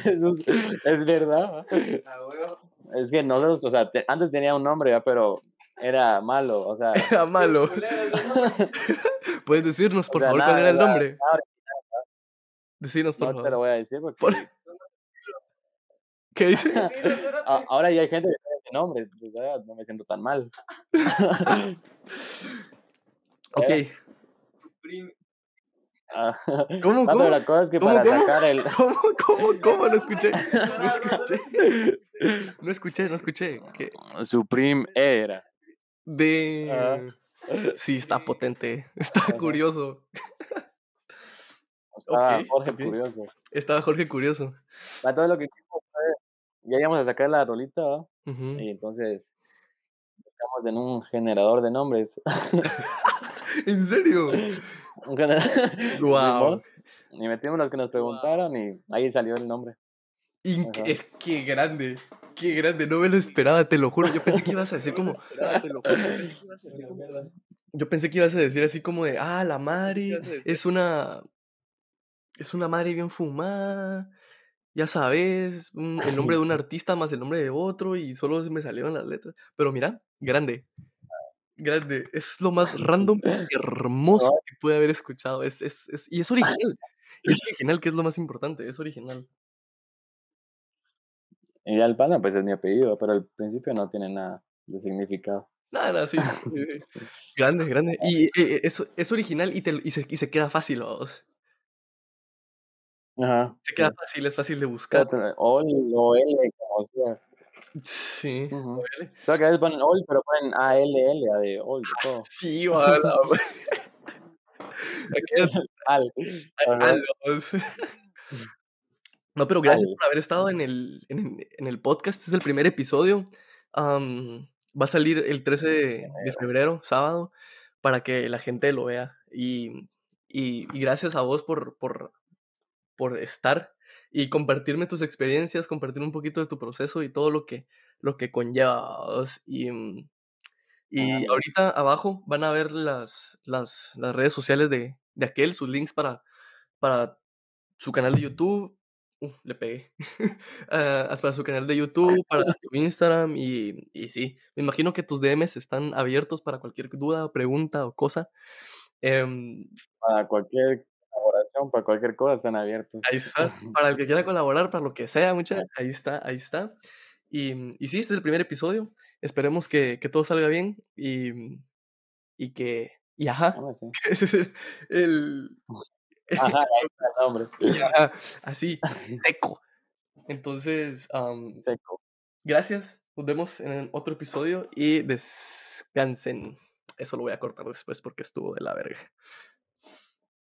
eso es, es verdad. Es que nosotros, o sea, te- antes tenía un nombre, ya, pero era malo, o sea, [LAUGHS] Era malo. Puedes decirnos, o por sea, favor, nada, cuál era el nada, nombre. nada, Decinos, por no te lo favor. voy a decir porque Por- [LAUGHS] ¿Qué dice? ahora ya hay gente que tiene ese nombre, pues, no me siento tan mal. [LAUGHS] Ok. Ah, [LAUGHS] ¿Cómo, no, cómo? la cosa es que ¿Cómo, para cómo? sacar el... [LAUGHS] ¿Cómo, cómo, cómo? No escuché. No escuché. [LAUGHS] No escuché, no escuché. ¿Qué? Supreme era. De. Sí, está potente. Está Ajá. curioso. Estaba Ok, Jorge. Curioso. Estaba Jorge curioso. Para todo lo que hicimos fue, ya íbamos a sacar la rolita, ¿va? Ujú. y entonces buscamos en un generador de nombres. ¿En serio? [LAUGHS] Simón, [LAUGHS] Y metimos los que nos preguntaron y ahí salió el nombre. Inc- Ajá. es que grande. Qué grande. No me lo esperaba, te lo juro. Yo pensé que ibas a decir [LAUGHS] como. Yo pensé que ibas a decir así como de, ah, la Mari es una. Es una Mari bien fumada. Ya sabes, un- el nombre de un artista más el nombre de otro y solo me salieron las letras. Pero mira, grande. Grande. Es lo más random y [LAUGHS] hermoso que pude haber escuchado. Es, es, es- y es original. [LAUGHS] Es original, que es lo más importante. Es original. Y ya el pana, pues es mi apellido, pero al principio no tiene nada de significado. Nada, nada, sí, sí, sí. [LAUGHS] Grande, grande. Y, eh, eh, es es original y te y se y se queda fácil, ¿vaos? Ajá, Se queda sí. fácil, es fácil de buscar. Otra ol o L, como sea. Sí, Ujú. órale. O sea, que a veces ponen ol, pero ponen ALL, de old, todo. [LAUGHS] Sí, [LAUGHS] es Al, al. [LAUGHS] No, pero gracias Al. por haber estado en el en en el podcast. Este es el primer episodio. Am, va a salir el 13 de de febrero, sábado, para que la gente lo vea. Y y y gracias a vos por por por estar y compartirme tus experiencias, compartir un poquito de tu proceso y todo lo que lo que conlleva. Y, mm, y ahorita abajo van a ver las las las redes sociales de de aquel, sus links para para su canal de YouTube. Uh, le pegué. [LAUGHS] Ah, para su canal de YouTube, para [LAUGHS] su Instagram y y sí, me imagino que tus DMs están abiertos para cualquier duda, pregunta o cosa. Em, Para cualquier para cualquier cosa, están abiertos. ahí está, [LAUGHS] para el que quiera colaborar, para lo que sea, mucha, ahí está, ahí está. Y, mm, y sí, este es el primer episodio. Esperemos que que todo salga bien y, mm, y que y ajá, sí. [LAUGHS] ese es el el [LAUGHS] Ajá, ahí está el nombre. y ajá, así, seco. Entonces, am, Seco. gracias, nos vemos en otro episodio y descansen. Eso lo voy a cortar después porque estuvo de la verga.